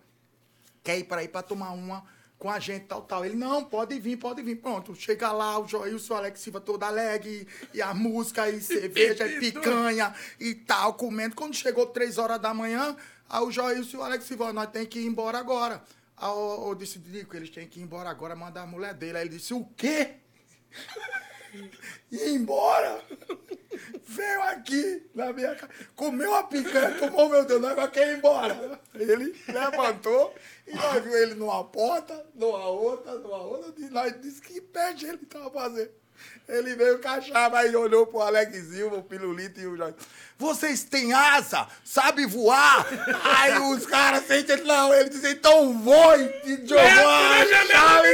quer ir para ir para tomar uma com a gente, tal, tal. Ele, não, pode vir, pode vir. Pronto, chega lá, o Joilson, o Alex Silva todo alegre, e a música, e cerveja, e picanha, e tal, comendo. Quando chegou três horas da manhã, aí o Joilson e o Alex Silva, nós tem que ir embora agora. Aí eu, eu disse, Dico, eles têm que ir embora agora, mandar a mulher dele. Aí ele disse, o quê? Ir embora? Veio aqui na minha casa, comeu a picanha, tomou meu Deus, agora quer ir embora. Ele levantou e nós viu ele numa porta, numa outra, numa outra, e nós disse que pé de ele estava fazendo. Ele veio chave, aí olhou pro Alex Silva, o Pilulito e o Jorge. Vocês têm asa? Sabe voar? aí os caras sentem, não, ele disse, então voe, e jogou a chave.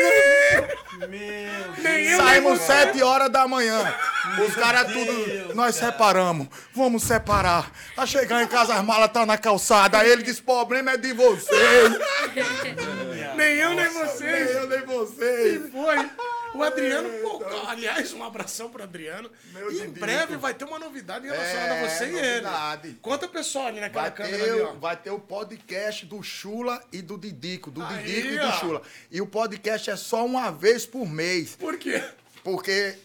Nem eu, nem Saímos sete horas da manhã. Os caras tudo. Nós separamos. Vamos separar. A chegar em casa, as malas tá na calçada. Aí ele disse: problema é de vocês. Nem eu, nem Nem vocês. eu, nem vocês. Foi. O Adriano, pô, aliás, um abração pro Adriano. Meu e em breve vai ter uma novidade relacionada É, a você e novidade. ele. Conta o pessoal ali naquela Vai câmera ter, ali, ó. vai ter o podcast do Chula e do Didico. Do Aí, Didico e do ó. Chula. E o podcast é só uma vez por mês. Por quê? Porque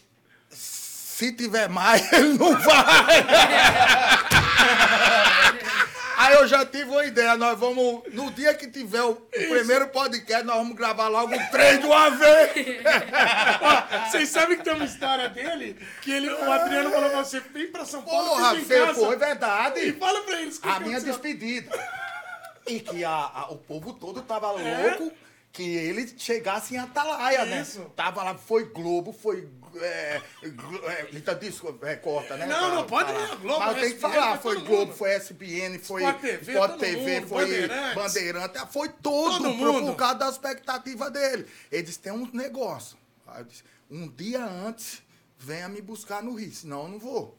se tiver mais, ele não vai. Aí eu já tive uma ideia. Nós vamos. No dia que tiver o, o primeiro podcast, nós vamos gravar logo três de uma vez. Ó, Vocês sabem que tem uma história dele que ele, o Adriano falou pra você: vem pra São Paulo, Porra, casa. foi E verdade. fala pra eles que A minha aconteceu. despedida. E que a, a- o povo todo tava É? louco que ele chegasse em Atalaia, Isso. né? Tava lá, foi Globo, foi. É, Glo- é, Lita Disco, é, corta, né? Não, não, pode falar. Globo, Mas tem que falar, foi foi Globo, mundo. foi SBN, foi Sport TV, Sport TV, mundo, foi Bandeirantes. Bandeirante, foi todo Todo mundo. por causa da expectativa dele. Ele disse, tem um negócio. Aí eu disse, um dia antes, venha me buscar no Rio, senão eu não vou.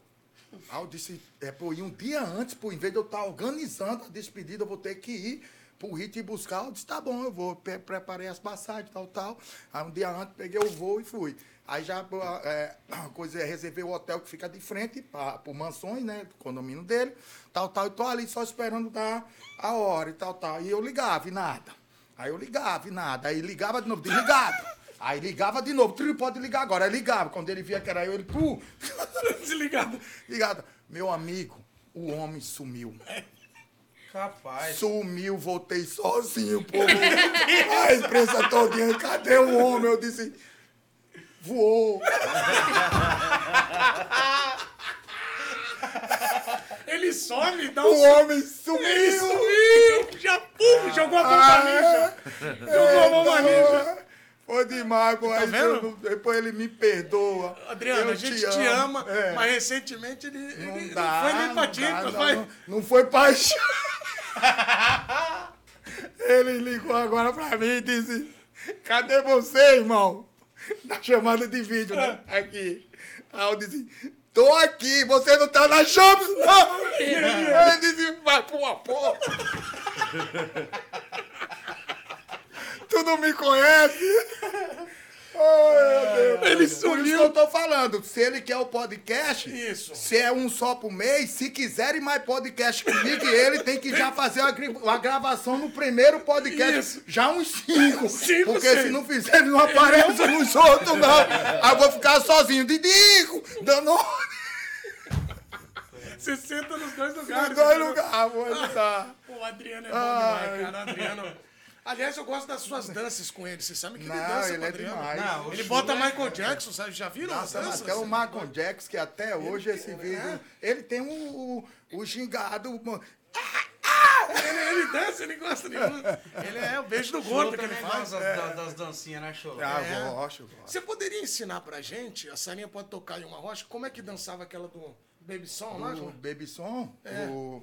Aí eu disse, é, pô, ir um dia antes, pô, em vez de eu estar organizando a despedida, eu vou ter que ir pro Rio te buscar. Eu disse, tá bom, eu vou. Pre- preparei as passagens, tal, tal. Aí um dia antes peguei o voo e fui. Aí já pô, é, coisa é, reservei o hotel que fica de frente para o Mansões, né? Do condomínio dele, tal, tal. E tô ali só esperando dar a hora e tal, tal. E eu ligava e nada. Aí eu ligava e nada. Aí ligava de novo, desligado. Aí ligava de novo, trio pode ligar agora. Aí ligava. Quando ele via que era eu, ele, pô, Desligado. ligado. Meu amigo, o homem sumiu. Capaz. Sumiu, voltei sozinho, povo. A imprensa todinha, cadê o homem? Eu disse, voou. Ele some, dá O um. homem Ele sumiu. sumiu! Já pum, jogou a bomba ninja. Jogou a bomba ninja. Foi demais, pô. Aí Tá vendo? eu Depois ele me perdoa. Adriano, Eu a gente te, ama, É. mas recentemente ele, Não ele dá, foi nem pra não ti, não, não, não foi paixão. Ele ligou agora pra mim e disse: Cadê você, irmão? Na chamada de vídeo, né? Aqui. Aí eu disse: Tô aqui, você não tá na Champs, não! Ele disse: Vai pra uma porra! Tu não me conhece? Oh, meu Deus. Ele sumiu. eu tô falando. Se ele quer o podcast, Isso. se é um só por mês, se quiserem mais podcast comigo, ele tem que já fazer a, gravação no primeiro podcast. Isso. Já uns cinco. Cinco, porque seis. se não fizer, não aparece nos outros, não. Aí eu vou ficar sozinho. Didico, dando Você senta nos dois lugares. nos dois lugares. Vou. Pô, O Adriano é bom Ai. demais, cara. O Adriano. Aliás, eu gosto das suas danças com ele. Você sabe que ele Não, dança ele com o é Adriano. demais. Não, Ele bota é- Michael Jackson, sabe? Já viram as danças? até o Michael Jackson, que até hoje esse é? vídeo. Ele tem o, o, o gingado. Ele, ele dança, ele gosta de Ele é o beijo do gordo que ele faz. gosta das, das dancinhas, né, Chula? Ah, É. gosto, gosto. Você poderia ensinar pra gente, a Sarinha pode tocar em uma rocha, como é que dançava aquela do Baby Song lá, O João? Baby Som, É. o-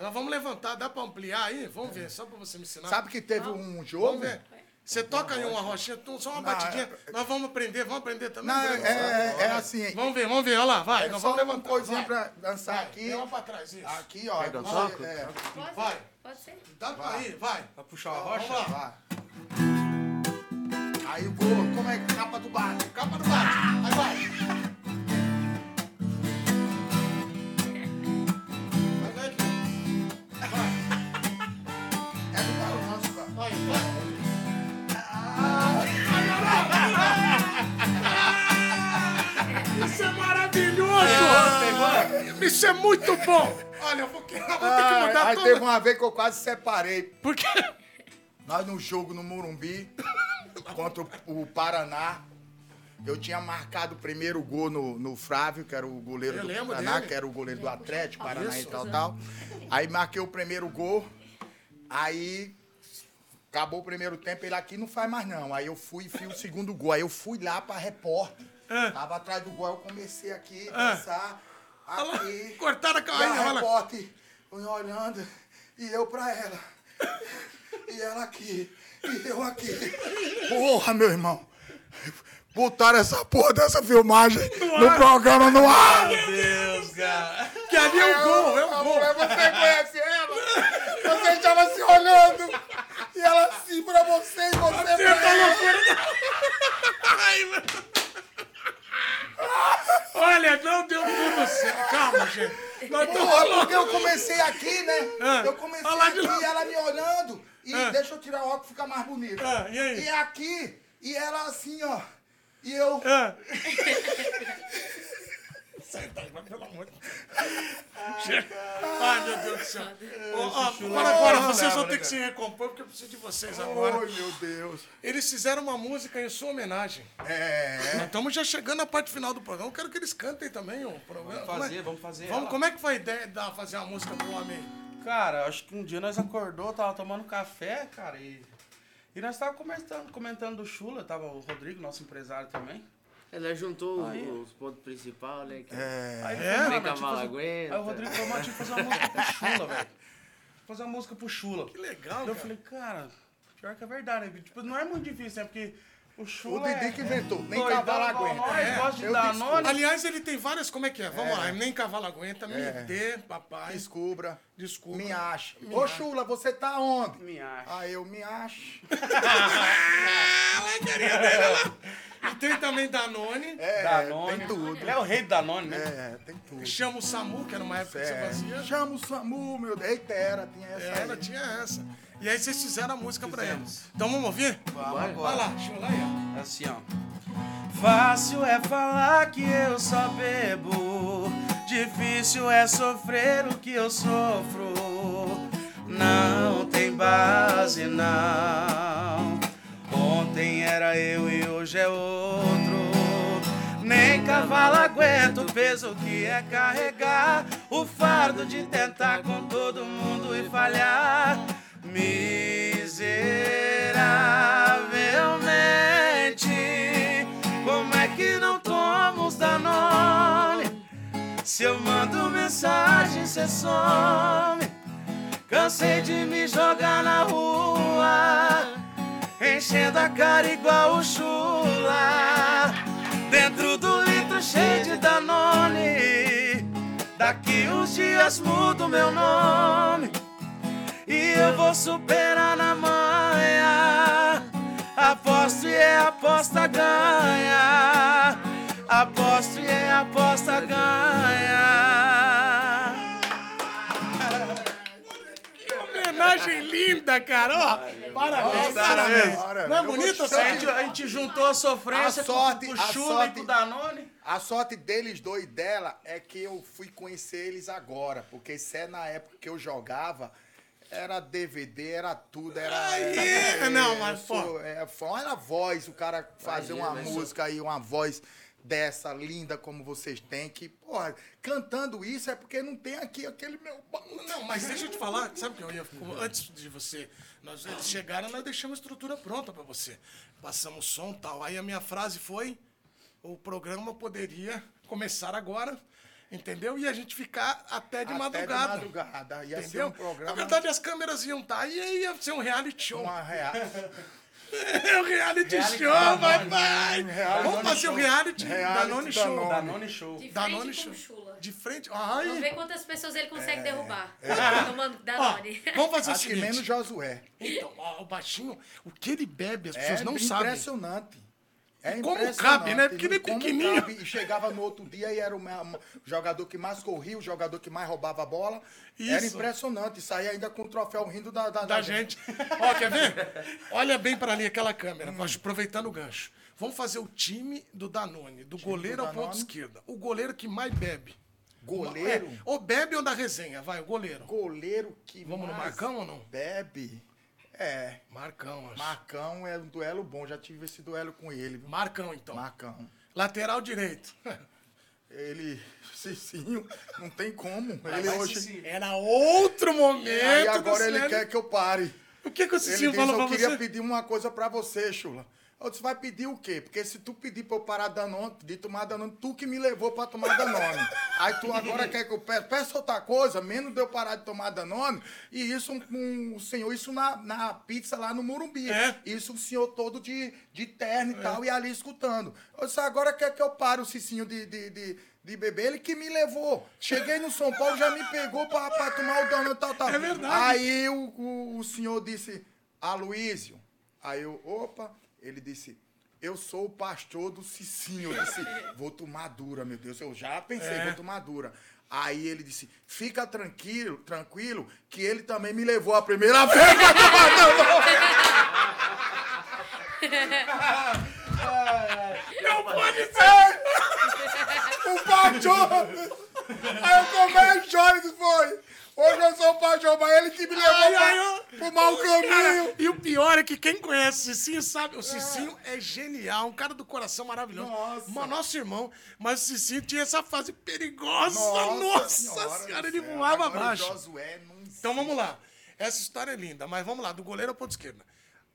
Nós vamos levantar, dá pra ampliar aí? Vamos ver, só pra você me ensinar. sabe que teve um jogo? Vamos ver. Você toca em uma rochinha, tu- só uma Não, batidinha. Nós vamos aprender, vamos aprender também. Não, é, sabe? é assim. Vamos ver, vamos ver, olha lá, vai. É nós só vamos uma levantar. coisinha vai. pra dançar Vai, aqui. Tem uma pra trás, isso. Aqui, ó. Quer você- toco? é, Pode? Vai. Pode ser? Dá pra ir, vai. Pra puxar a Vamos rocha? lá. vai. Aí o gol, como é que capa do bar? Capa do bate. Aí vai. Vai, Isso é maravilhoso! Isso é muito bom! Olha, eu vou, eu vou ter que Ah, mudar aí toda... teve uma vez que eu quase separei. Por quê? Nós no jogo no Morumbi contra o, Paraná. Eu tinha marcado o primeiro gol no, no Flávio, que era o goleiro Eu do Paraná, dele. que era o goleiro do Atlético, Paraná e tal, tal. Aí marquei o primeiro gol. Aí acabou o primeiro tempo, ele aqui não faz mais não. Aí eu fui e fiz o segundo gol. Aí eu fui lá pra repórter. Ah. Tava atrás do gol, eu comecei aqui, Ah. dançar. Olha lá, Aqui. cortaram a E cainha, a olha lá. me olhando, e eu pra ela. E ela aqui, e eu aqui. Porra, meu irmão. Botaram essa porra dessa filmagem no programa no ar. Meu Deus, cara. Que ali é o gol, é o A gol. mulher, você conhece ela? Você estava se olhando. E ela assim pra você e você Você pra tá ela. loucura. Ai, meu... Olha, não deu tudo certo. Calma, gente. Nós Porra, porque eu comecei aqui, né? Ah. Eu comecei lá aqui e ela me olhando. E Ah. deixa eu tirar o óculos ficar mais bonito. Ah, e aí? E aqui, e ela assim, ó. E eu. Ah. Mas pelo amor de Deus. Ai, meu Deus do céu. Agora, agora vocês vão ter que se recompor, porque eu preciso de vocês agora. Ai, meu Deus. Eles fizeram uma música em sua homenagem. É. Nós estamos já chegando na parte final do programa. Eu quero que eles cantem também o programa. Vamos é- fazer, vamos fazer. Vamos, como é que foi a ideia de dar- fazer uma música pro homem? Cara, acho que um dia nós acordou, tava tomando café, cara, e. E nós tava comentando, comentando do Chula, tava o Rodrigo, nosso empresário também. Ela juntou Aí. os pontos principais, né? Que É. Aí É? Aí o Rodrigo falou, que fazer uma música pro Chula, velho. Fazer uma música pro Chula. Que legal, eu cara. falei, cara, pior que é verdade, né? Tipo, não é muito difícil, né? Porque o O Chula. Didi é... que inventou. Nem doidão cavalo aguenta. Nós, É, gosta de eu Danone. Aliás, ele tem várias. Como é que é? Vamos lá. Nem cavalo aguenta, me dê, papai. Descubra. Desculpa. Me acha. Me Ô, acha. Chula, você tá onde? Me acha. Ah, eu me acho. E tem também Danone. É, Danone. tem tudo. Ele é o rei do Danone, né? É, tem tudo. Chama o Samu, que era uma época que você É. fazia. Chama o Samu, meu Deus. Eita, era, tinha essa Era, aí. tinha essa. E aí vocês fizeram a música pra Fizemos. eles. Então vamos ouvir? Vamos Vai agora. lá, chula aí, ó. É Assim, ó. Fácil é falar que eu só bebo, difícil é sofrer o que eu sofro. Não tem base, não. Hoje é outro. Nem cavalo aguenta o peso que é carregar o fardo de tentar com todo mundo e falhar. Miseravelmente, como é que não tomo os Danone? Se eu mando mensagem, cê some. Cansei de me jogar na rua, enchendo a cara igual o chula. Dentro do litro cheio de Danone. Daqui uns dias mudo meu nome. E eu vou superar na manhã. Aposto e é aposta ganha. Aposto e é aposta ganha. Homenagem linda, cara. Ó, parabéns, parabéns. Não é bonito A gente, a gente juntou a sofrência A sorte- com, o Chula e com o Danone. A sorte deles dois e dela é que eu fui conhecer eles agora, porque isso é na época que eu jogava, era DVD, era tudo, era. Aí, era- não, mas, pô. é, foi- olha a voz, o cara fazer uma música aí, uma voz dessa linda como vocês têm, que, porra, cantando isso é porque não tem aqui aquele meu. Não, mas deixa eu te falar, sabe o que eu ia. Antes de você. Nós, eles chegaram, nós deixamos a estrutura pronta pra você. Passamos som e tal. Aí a minha frase foi: o programa poderia começar agora, entendeu? E a gente ficar até de Até madrugada. De madrugada. Ia Entendeu? um programa. Na verdade, as câmeras iam estar e aí ia ser um reality show. uma real. É o reality, Reality show, Danone. papai! Reality Vamos fazer o reality, Reality Danone Show. Danone. Danone Show. De frente Danone com Show. o Chula. De frente. Vamos ver Ai! quantas pessoas ele consegue derrubar. É. Tomando Ó, Danone. vamos fazer o Acho que seguinte. menos Josué. Então, ó, o baixinho, o que ele bebe, as É pessoas não sabem. impressionante. É como cabe, né? Porque ele é pequenininho. cabe. E chegava no outro dia e era o jogador que mais corria, o jogador que mais roubava a bola. Era Isso. impressionante. Saía ainda com o troféu rindo da, da, da gente. Ó, quer ver? Olha bem para ali aquela câmera, nós aproveitando o gancho. Vamos fazer o time do Danone, do goleiro do ao ponto Danone. esquerda. O goleiro que mais bebe. Goleiro? É, ou bebe ou da resenha, vai, o goleiro. Goleiro que Vamos no Marcão ou não? Bebe. É. Marcão, acho. Marcão é um duelo bom. Já tive esse duelo com ele. viu? Marcão, então. Marcão. Lateral direito. Ele, Cicinho, não tem como. Vai, ele vai, hoje. Cicinho. Era outro momento. Aí do agora ele quer que eu pare. O que, que o Ele Cicinho disse, falou pra eu queria você? pedir uma coisa pra você, Chula. Eu disse, vai pedir o quê? Porque se tu pedir pra eu parar Danone, de tomar Danone, tu que me levou pra tomar Danone. Aí tu agora quer que eu peça, peça outra coisa, menos de eu parar de tomar Danone. E isso, um, um senhor, isso na, na pizza lá no Morumbi. É. Isso o senhor todo de, de terno e tal, e ali escutando. Eu disse, agora quer que eu pare o Cicinho de, de, de, de beber? Ele que me levou. Cheguei no São Paulo, já me pegou pra, pra tomar o e tal, tal. É verdade. Aí o, o, o senhor disse, Aloísio. Aí eu, opa, ele disse, eu sou o pastor do Cicinho. Eu disse, vou tomar dura, meu Deus. Eu já pensei, É. vou tomar dura. Aí ele disse, fica tranquilo, tranquilo, que ele também me levou a primeira vez pra tomar Não pode ser! o pastor. Aí eu comecei a chorar e Hoje eu sou o Pajoma, ele que me levou ai, pra, ai, eu... pro mau caminho. Cara, e o pior é que quem conhece o Cicinho sabe, o Cicinho é, é genial, um cara do coração maravilhoso. Nossa. Nosso irmão, mas o Cicinho tinha essa fase perigosa, nossa, nossa senhora, ele voava abaixo. É, então vamos lá, essa história é linda, mas vamos lá, do goleiro ao ponto esquerdo.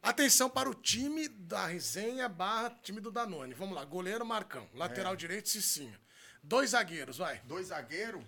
Atenção para o time da resenha barra time do Danone. Vamos lá, goleiro Marcão, lateral é. direito Cicinho. Dois zagueiros, vai. Dois zagueiros?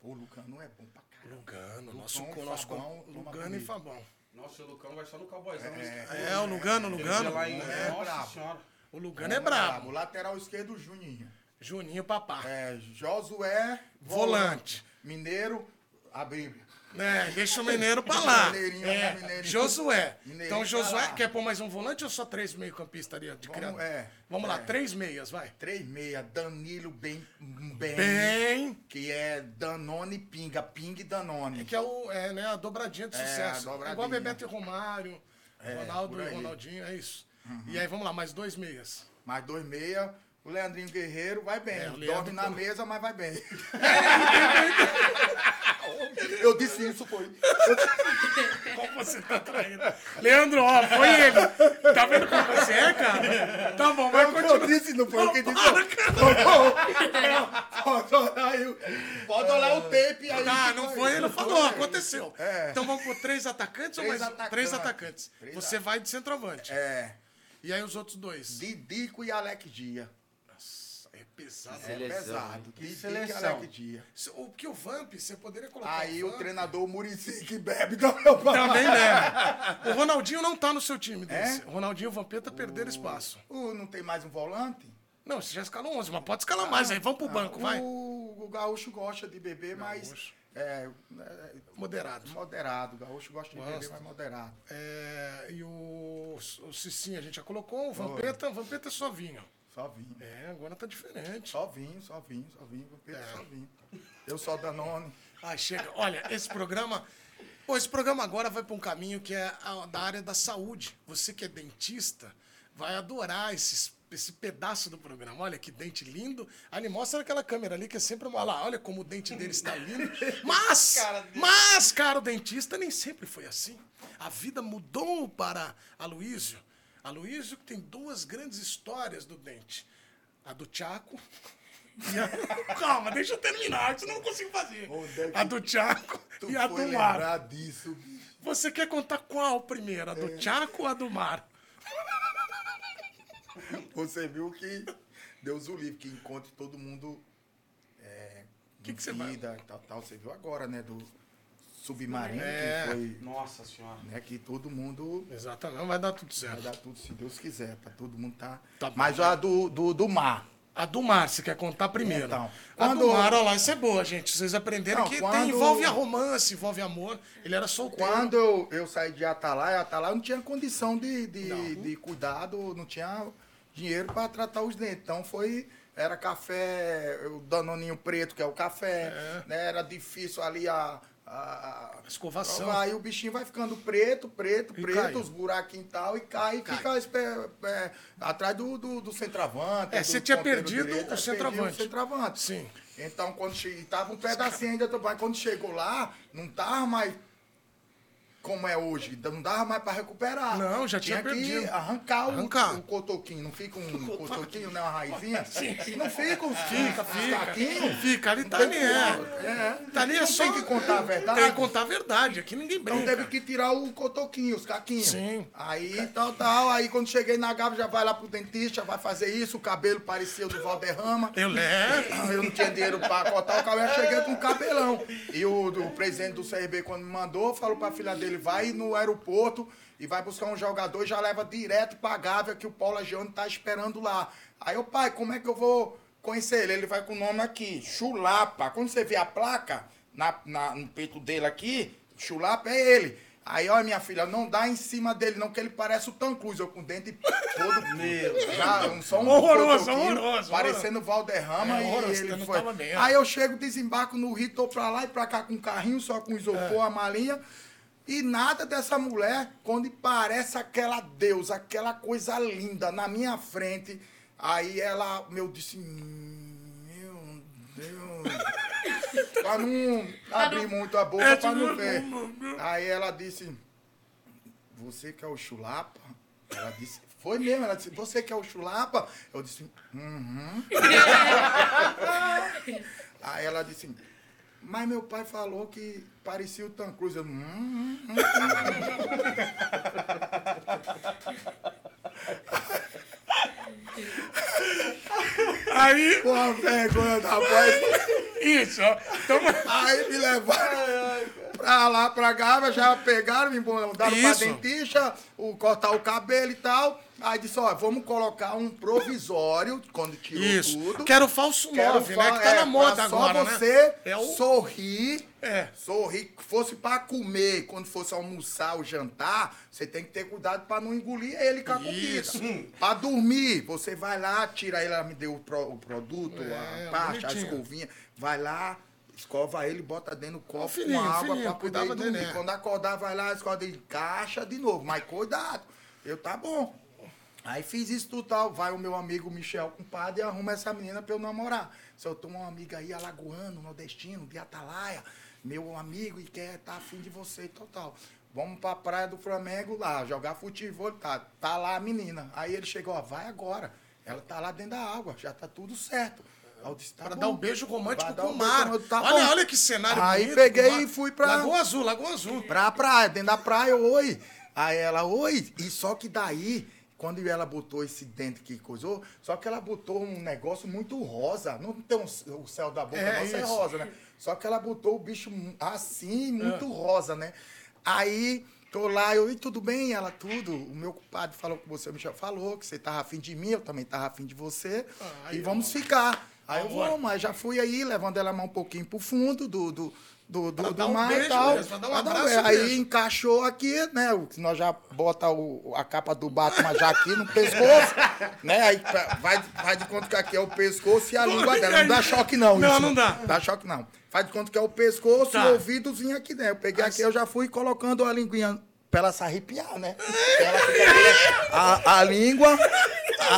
Pô, Lucas não é bom pra Lugano, nosso, Lucão, nosso Fabão, toma Lugano e. Fabão. Nossa, o Lucão vai só no Cowboyzão. É, o Lugano, o Lugano. Lá em... É Nossa senhora. O Lugano é brabo. O lateral esquerdo, Juninho. Juninho Papá. É, Josué. Volante. Mineiro, a Bíblia. É, deixa o Mineiro pra lá. Mineirinho, É, Mineirinho. Josué. Mineirinho Então, Josué, lá. quer pôr mais um volante ou só três meio-campistas ali de criado? é, Vamos lá, é. três meias, vai. Três meia, Danilo bem, bem, Bem. que é Danone Pinga, Pinga e Danone. Que é, o, é né, a dobradinha de É, sucesso. a dobradinha. Igual Bebeto e Romário, Ronaldo por e. Uhum. Ronaldinho, é isso. E aí, vamos lá, mais dois meias. Mais dois meia, o Leandrinho Guerreiro vai bem. É, Dorme na mesa, mas vai bem. Eu disse isso, foi. Como você tá traindo? Leandro, ó, foi ele. Tá vendo como você é, cara? Tá bom, vai Eu, eu disse, não foi eu que disse. Pode olhar aí, pode olhar o tape aí. Ah, que não foi, ele falou, aconteceu. É. Então vamos por três atacantes ou Três mais atacantes. três atacantes? Três Você vai de centroavante. É, E aí os outros dois? Didico e Alec Dia. É pesado. É Seleção, pesado. hein? Didico e seleção. Dia. O que o Vamp, você poderia colocar Aí o Vamp. treinador Murici que bebe da meu Também deve. O Ronaldinho não tá no seu time desse. É? O Ronaldinho e o Vampeta perderam espaço. Uh, não tem mais um volante? Não, você já escalou 11, mas pode escalar mais aí. Vamos pro banco, vai. O, o gaúcho gosta de beber, mas Gaúcho. é, é Moderado. moderado. O gaúcho gosta de beber, mas moderado. É, e o, o Cicinho a gente já colocou. O Vampeta, o Vampeta é só vinho. Só vinho. É, agora tá diferente. Só vinho, só vinho, só vinho. Pedro, É. só vinho. Eu sou Danone. Ai, chega. Olha, esse programa. Pô, esse programa agora vai para um caminho que é a- da área da saúde. Você que é dentista vai adorar esses, esse pedaço do programa. Olha que dente lindo. Ali mostra aquela câmera ali que é sempre uma. Olha lá, olha como o dente dele está lindo. Mas, mas, cara, o dentista nem sempre foi assim. A vida mudou para Aloísio. Aloísio que tem duas grandes histórias do dente. A do Chaco. e a- Calma, deixa eu terminar, senão eu não consigo fazer. A do Chaco Tu e a do Mar. disso. Você quer contar qual primeiro? A do É. Chaco ou a do Mar? Você viu que Deus o livre, que encontre todo mundo é, Que que em você vai- vida tal, tal. Você viu agora, né, do submarino, É. que foi, Nossa senhora. né, que todo mundo Exatamente, vai dar tudo vai certo. dar tudo se Deus quiser, pra todo mundo tá... Tá bom. Mas a do, do, do mar, A do Mar, você quer contar primeiro? Então, a do quando- Mar, olha lá, isso é boa, gente. Vocês aprenderam Não, que tem, quando- envolve a romance, envolve amor. Ele era solteiro. Quando eu, eu saí de Atalaia, Atalaia não tinha condição de, de, Não. de cuidado, não tinha dinheiro para tratar os dentes. Então foi. Era café, o danoninho preto, que é o café, né? Era difícil ali a. a- a- Escovação. Aí o bichinho vai ficando preto, preto, E preto, cai. os buraquinhos e tal, e cai e Cai. fica espe- é, atrás do, do, do centroavante. É, você tinha perdido direito, o perdi centroavante. O centroavante. Sim. Então, quando che... tava um pedacinho ainda, quando chegou lá, não tava mais como é hoje. Não dava mais para recuperar. Não, já tinha que perdido. arrancar, o- Arrancar. O, cotoquinho. Não fica um cotoquinho, né? Uma raizinha? Sim. Não fica os Fica, fica. Fica, ali tá ali, é. é. Tá ali é só... tem que contar a verdade? Tem que contar a verdade. Aqui ninguém Então brinca. teve que tirar o cotoquinho, os caquinhos. Sim. Aí tal, tal. Aí quando cheguei na Gávea, já vai lá pro dentista, vai fazer isso. O cabelo parecia o do Valderrama. Eu levo. Eu não tinha dinheiro pra cortar o cabelo, eu cheguei com um cabelão. E o, o presidente do CRB, quando me mandou, falou pra filha dele, vai no aeroporto e vai buscar um jogador e já leva direto pra Gávea, que o Paulo Agione tá esperando lá. Aí o pai, como é que eu vou conhecer ele? Ele vai com o nome aqui, Chulapa. Quando você vê a placa na, na- no peito dele aqui, Chulapa é ele. Aí, olha, minha filha, não dá em cima dele, não, que ele parece o Cruise, eu com o dente todo. Meu, já, um, só um Horroroso, horroroso, Parecendo o Valderrama É, e ele foi. é. Aí eu chego, desembarco no Rio, tô pra lá e pra cá com um carrinho, só com É. isopor, a malinha. E nada dessa mulher, quando parece aquela deusa, aquela coisa linda na minha frente. Aí ela, meu, disse, "Hum, meu Deus. pra não abrir muito a boca, É, pra não tipo, ver. Aí ela disse, você que é o chulapa? Ela disse, foi mesmo, ela disse, você que é o chulapa? Eu disse, uhum. Aí ela disse, mas meu pai falou que parecia o Tom Cruise. Eu, hum, hum, hum, Aí, com a vergonha da voz. isso, ó. Aí me levaram pra lá, pra Gávea, já pegaram, me mandaram pra Isso. dentista, o, cortar o cabelo e tal. Aí disse, ó, vamos colocar um provisório, quando tirou Isso. tudo. Quero falso Quero 9, né? fa- Que tá é, na moda pra agora, só né? você É o... sorrir, É. sorrir, fosse pra comer, quando fosse almoçar ou jantar, você tem que ter cuidado pra não engolir ele com a comida. Isso. Pra dormir, você vai lá, tira ele, ela me deu o, pro- o produto, É, a pasta, a bonitinho. escovinha, vai lá, escova ele, bota dentro do copo filhinho, com água poder cuidava ir dormir. dele, é. Quando acordar, vai lá, escova ele, encaixa de novo, mas cuidado. Eu, tá bom. Aí fiz isso tudo tal. Vai o meu amigo Michel, compadre, e arruma essa menina pra eu namorar. Se eu tenho uma amiga aí, alagoano, nordestino, de Atalaia, meu amigo, e quer tá afim de você e total. Vamos pra praia do Flamengo lá, jogar futebol, tá, tá lá a menina. Aí ele chegou, ó, vai agora. Ela tá lá dentro da água, já tá tudo certo. Aí eu disse, tá Pra bom. dar um beijo romântico com o mar. tá olha, bom. olha que cenário Aí bonito. peguei e fui pra- Lagoa Azul, Lagoa Azul. Pra praia, dentro da praia, oi. Aí ela, oi. E só que daí, quando ela botou esse dente que coisou, só que ela botou um negócio muito rosa. Não tem um- o céu da boca, É, nossa é rosa, né? Só que ela botou o bicho assim, muito rosa, né? Aí, tô lá, eu, e tudo bem? Ela, tudo. O meu compadre falou que você, o Michel, falou que você tava afim de mim, eu também tava afim de você. Aí, e vamos ficar. Aí eu vou, mas já fui aí, levando ela um pouquinho pro fundo do, do, do, do, do um um mar e tal. mesmo, pra dar um abraço beijo. Aí encaixou aqui, né? Nós já bota o, a capa do Batman já aqui no pescoço, né? Aí vai, vai de conta que aqui é o pescoço e a língua dela. Não dá choque não, Não, isso. não dá. Dá choque não. Faz de conta que é o pescoço Tá. e o ouvidozinho aqui dentro. Eu peguei aqui, eu já fui colocando a linguinha pra ela se arrepiar, né? Aqui, a, a língua.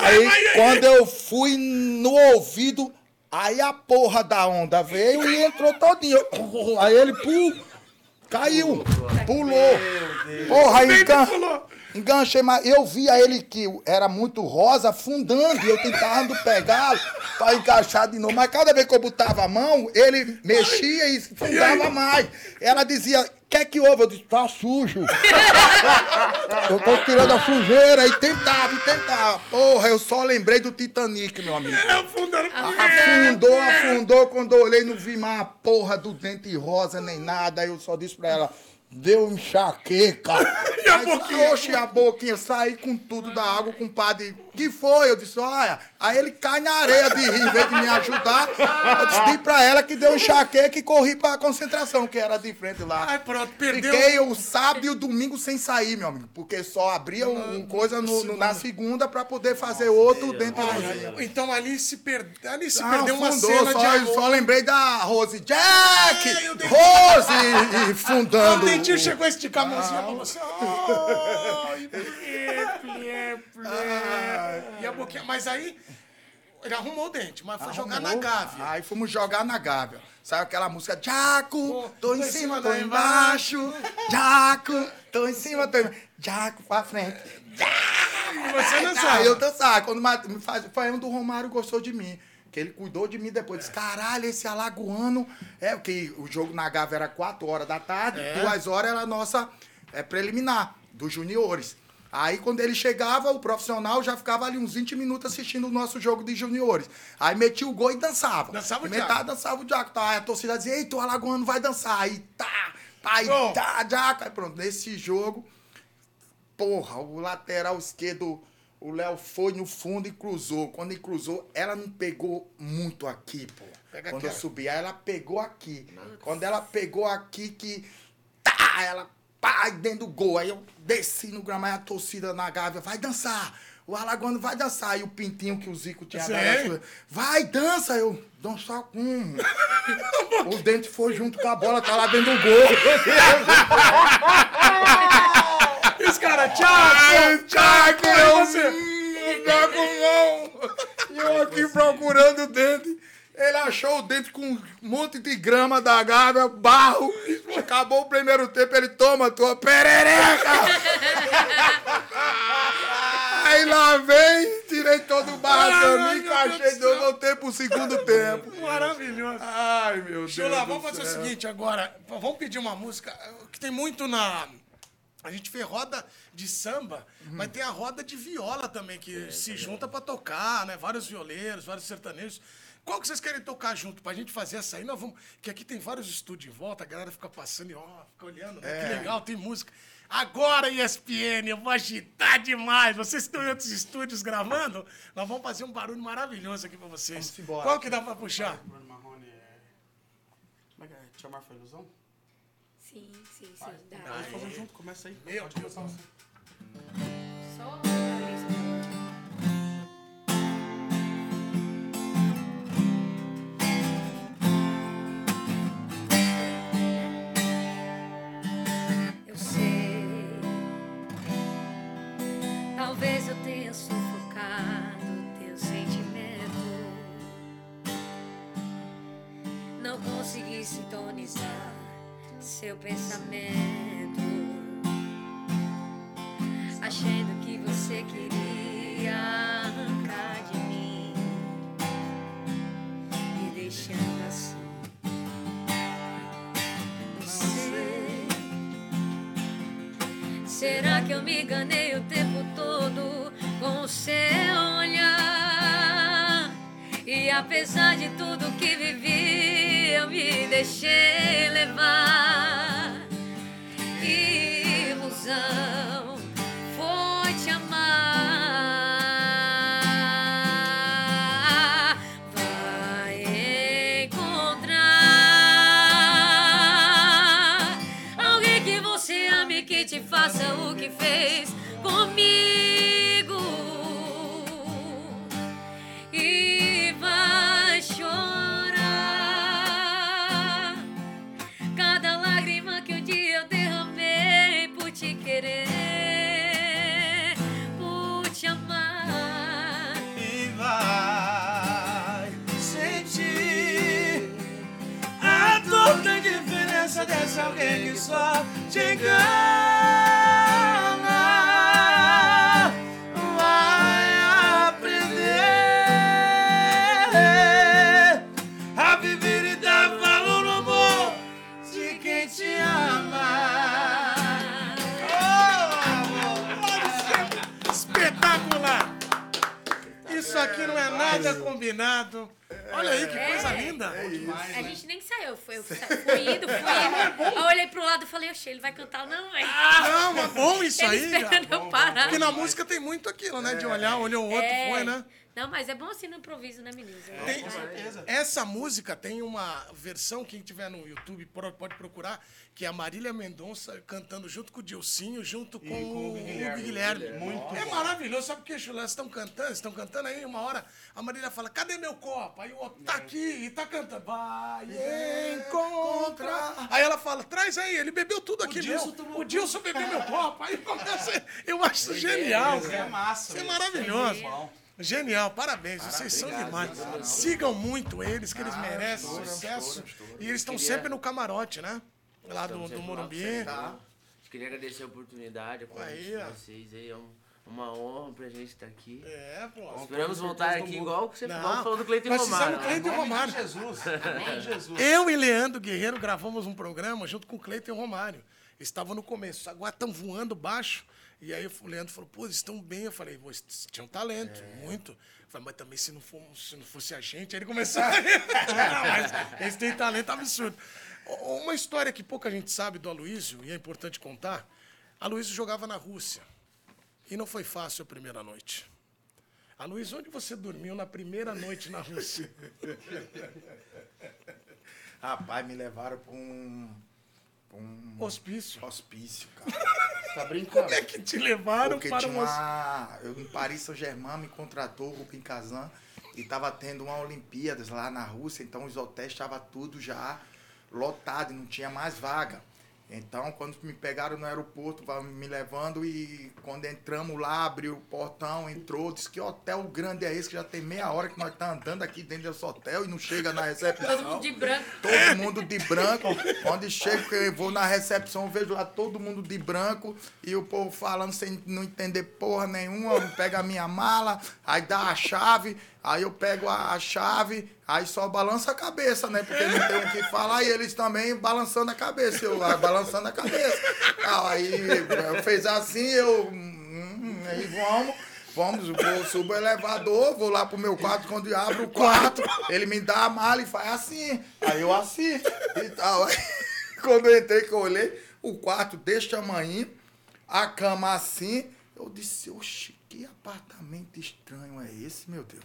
Aí, quando eu fui no ouvido, aí a porra da onda veio e entrou todinho. Aí ele, pum, caiu, pulou. Porra, aí engan... enganchei, mas eu via ele que era muito rosa, afundando, e eu tentando pegá-lo pra encaixar de novo. Mas cada vez que eu botava a mão, ele mexia e afundava mais. Ela dizia, quer que houve? Eu disse, tá sujo. eu tô tirando a sujeira e tentava, e tentava. Porra, eu só lembrei do Titanic, meu amigo. É. Afundou, afundou. Quando eu olhei, não vi mais a porra do dente rosa nem nada. Aí eu só disse pra ela. Deu enxaqueca. E a Aí, boquinha? Oxe, a boquinha. Saí com tudo da água com o padre. que foi? Eu disse, olha. Aí ele cai na areia de rir, em vez de me ajudar. Eu disse pra ela que deu enxaqueca e corri pra concentração, que era de frente lá. Ai, pronto, perdeu. Fiquei o sábado e o domingo sem sair, meu amigo. Porque só abria um, um coisa no- no- na segunda pra poder fazer outro dentro da cozinha. Então ali se, per... ali se Ah, perdeu uma fundou, cena só, de amor. só lembrei da Rose. Jack! Ai. Rose! E fundando. O dentinho chegou a esticar a mãozinha pra você. Ai, plê, plê, plê. E a boquinha. Mas aí, ele arrumou o dente, mas foi jogar na gávea. Aí fomos jogar na Gávea. Saiu aquela música, Jaco, tô em cima, tô embaixo. Jaco, tô em cima, tô embaixo. Jaco pra frente. E você Aí dançava. eu dançava. Quando foi onde o Romário gostou de mim. Que ele cuidou de mim depois. Disse, caralho, esse alagoano. É, porque o jogo na Gávea era 4 horas da tarde, É. 2 horas era a nossa é, preliminar, dos juniores. Aí quando ele chegava, o profissional já ficava ali uns 20 minutos assistindo o nosso jogo de juniores. Aí metia o gol e dançava. Dançava o E metade Diaco. dançava o Jaco. Tá? Aí a torcida dizia, eita, o alagoano vai dançar. Aí tá, aí Gol. tá, Jaco. Aí pronto, nesse jogo, Porra, o lateral esquerdo, o Léo foi no fundo e cruzou. Quando ele cruzou, ela não pegou muito aqui, pô. Pega Quando aqui, eu subi, aí ela pegou aqui. Quando ela pegou aqui, que. Tá! Ela. Pá, dentro do gol. Aí eu desci no gramado, a torcida na gávea, vai dançar. O Alagoano vai dançar. E o pintinho que o Zico tinha Sim. dado, vai, dança. Eu, dançar como? o dente foi junto com a bola, tá lá dentro do gol. E os caras, Ai, tchau, Aí eu você- tá com mão. E eu aqui procurando o dente. Ele achou o dente com um monte de grama da Gávea, barro. Acabou o primeiro tempo, ele toma tua perereca. Aí lá vem, tirei todo o também, meu encaixei Deus de do novo, céu. voltei pro segundo tempo. Maravilhoso. Ai, meu Deus. Chula, vamos fazer o seguinte agora. Vamos pedir uma música que tem muito na. A gente fez roda de samba, mas tem a roda de viola também, que se junta pra tocar, né? Vários violeiros, vários sertanejos. Qual que vocês querem tocar junto? Pra gente fazer essa aí, nós vamos. Que aqui tem vários estúdios em volta, a galera fica passando e ó, fica olhando, né? Que legal, tem música. Agora, ESPN, eu vou agitar demais. Vocês estão em outros estúdios gravando? Nós vamos fazer um barulho maravilhoso aqui pra vocês. Vamos embora. Qual que dá pra puxar? Bruno Marrone é. Como é que é? Te amar foi ilusão? Sim, sim, sim. Dá. Vamos fazer junto, começa aí. Meu Pode Deus. começar você. Só. Eu sei, talvez eu tenha sufocado teu sentimento. Não consegui sintonizar seu pensamento achando que você queria arrancar de mim, me deixando assim. Sei. Será que eu me enganei o tempo todo com o seu olhar? E apesar de tudo que vivi, eu me deixei levar. Que só te engana. Vai aprender a viver e dar valor no amor de quem te ama. Oh, amor. Espetacular! Isso aqui não é nada combinado. Coisa É. linda. A gente nem saiu, foi, eu fui indo, fui indo. Aí eu olhei pro lado e falei, oxe, ele vai cantar, não, velho. Não, mas bom isso Ele aí. esperando eu parar. Porque na música tem muito aquilo, né? De olhar, olhou o outro, É. foi, né? Não, mas é bom assim no improviso, né, meninos? É Tem- Com certeza. Essa música tem uma versão, quem tiver no YouTube pode procurar, que é a Marília Mendonça cantando junto com o Dilcinho, junto com, com o o Guilherme. Guilherme. Muito É bom. maravilhoso, sabe por que, Chulé? Vocês estão cantando, estão cantando aí, uma hora a Marília fala, cadê meu copo? Aí o outro tá aqui e tá cantando. Vai encontrar. Aí ela fala, traz aí, ele bebeu tudo aqui Dilson meu. O Dilson bebeu meu copo. Aí começa, eu acho genial, Isso é cara. massa. Isso é maravilhoso. Bom. Genial, parabéns, vocês são demais. Sigam muito eles, que eles merecem sucesso. E eles estão Queria- sempre no camarote, né? Lá do, do Morumbi. Tá. Queria agradecer a oportunidade, a convite de vocês aí. É um- uma honra pra gente estar aqui. É, pô. Esperamos voltar aqui igual que você falou do Cleiton nós Romário. fizemos Cleiton Romário. Jesus. Eu e Leandro Guerreiro gravamos um programa junto com o Cleiton Romário. Estavam no começo, agora estão voando baixo. E aí o Leandro falou, pô, eles estão bem. Eu falei, eles tinham talento, muito. Eu falei, mas também se não, for, se não fosse a gente, aí ele começou a... Não, mas eles têm talento absurdo. Uma história que pouca gente sabe do Aloysio, e é importante contar, Aloysio jogava na Rússia. E não foi fácil a primeira noite. Aloysio, onde você dormiu na primeira noite na Rússia? Rapaz, me levaram pra um, um Hospício. hospício, cara. Tá brincando? Como é que te levaram Porque para tinha um hospício? uma. Eu, em Paris Saint-Germain me contratou o Rubem Kazan e tava tendo uma Olimpíadas lá na Rússia, então os hotéis estavam tudo já lotado e não tinha mais vaga. Então, quando me pegaram no aeroporto, me levando e quando entramos lá, abriu o portão, entrou, disse que hotel grande é esse, que já tem meia hora que nós estamos andando aqui dentro desse hotel e não chega na recepção. Todo mundo de branco. Todo mundo de branco. Onde chego, que eu vou na recepção, vejo lá todo mundo de branco e o povo falando sem não entender porra nenhuma. Pega a minha mala, aí dá a chave, aí eu pego a, a chave, aí só balança a cabeça, né? Porque não tem o que falar e eles também balançando a cabeça, eu lá balançando a cabeça. Aí eu fez assim, eu. hum, aí vamos. Vamos, vou, subo o elevador, vou lá pro meu quarto, quando eu abro o quarto, ele me dá a mala e faz assim. Aí eu assim e tal. Aí, quando eu entrei, que eu olhei, o quarto deste tamanho, a cama assim, eu disse, oxe, que apartamento estranho é esse, meu Deus?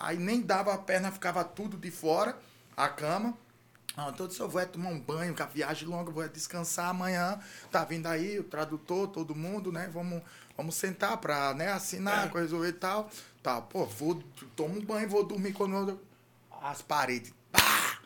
Aí nem dava a perna, ficava tudo de fora, a cama. Ah, então eu disse, eu vou é tomar um banho, que a viagem longa, eu vou é descansar amanhã. Tá vindo aí o tradutor, todo mundo, né? Vamos, vamos sentar pra né, assinar, coisa e tal. Tá, pô, vou, tomo um banho, vou dormir quando eu... As paredes, pá,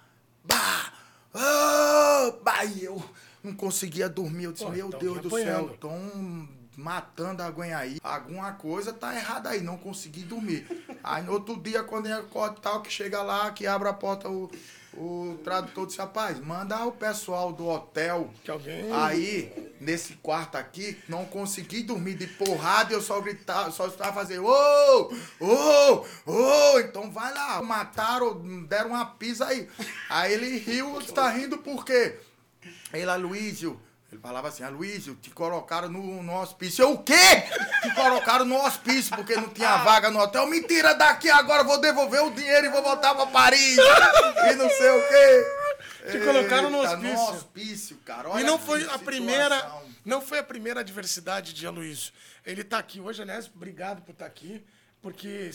pá, oh, bah, e eu não conseguia dormir. Eu disse, Pô, meu então Deus do apanhando. céu, estão matando a aí. Alguma coisa tá errada aí, não consegui dormir. Aí no outro dia, quando eu acordo tal, que chega lá, que abre a porta, o, o tradutor disse, rapaz, manda o pessoal do hotel. Que alguém- Aí, nesse quarto aqui, não consegui dormir de porrada e eu só gritava, só estava fazendo, ô, ô, ô, então vai lá. Mataram, deram uma pisa aí. Aí ele riu, está rindo por quê? Ele, Aloysio, ele falava assim, Aloysio, te colocaram no, no hospício. Eu, o quê? Te colocaram no hospício porque não tinha vaga no hotel. Mentira, daqui agora vou devolver o dinheiro e vou voltar pra Paris. e não sei o quê. Te colocaram no Eita, hospício. No hospício, cara. Olha E não foi a primeira, não foi a primeira adversidade de Aloysio. Ele tá aqui hoje, aliás, obrigado por estar aqui, porque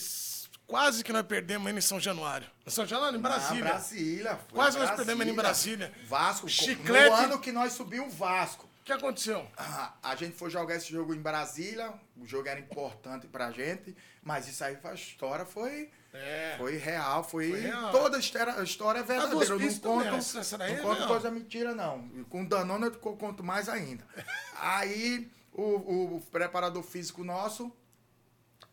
quase que nós perdemos ele em São Januário. Em São Januário, em Brasília. Na Brasília. foi Quase nós Brasília. perdemos ele em Brasília. Vasco. Chiclete. No ano que nós subimos o Vasco. O que aconteceu? Ah, A gente foi jogar esse jogo em Brasília, o jogo era importante pra gente, mas isso aí foi a história, foi, É. foi real, foi, Foi real. toda a história, a história é verdadeira. Eu não hospício conto, essa daí não é conto coisa mentira, não. Com Danone eu co- conto mais ainda. aí o, o- o preparador físico nosso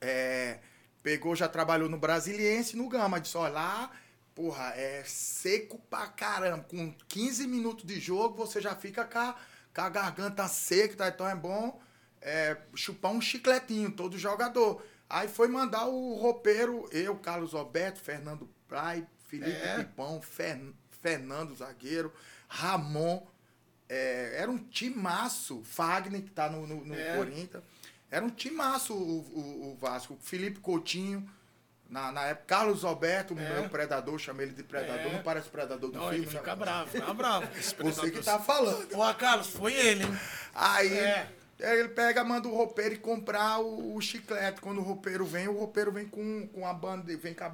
é, pegou, já trabalhou no Brasiliense no Gama. Disse, olha lá, porra, é seco pra caramba. Com 15 minutos de jogo, você já fica com a, com a garganta seca, tá? então é bom é, chupar um chicletinho, todo jogador. Aí foi mandar o roupeiro, eu, Carlos Alberto, Fernando Prai, Felipe É. Pipão, Fer- Fernando Zagueiro, Ramon. é, era um timaço. Fagner, que tá no, no, no É. Corinthians. Era um timaço o, o, o Vasco. Felipe Coutinho, na, na época. Carlos Alberto, É. meu predador, chamei ele de predador. É. Não parece predador do Não, filme. ele né? fica bravo, fica bravo. Você que tá falando. Ô, Carlos, foi ele, hein? Aí É. ele pega, manda o roupeiro e comprar o, o chiclete. Quando o roupeiro vem, o roupeiro vem com, com a bandeja, vem com a,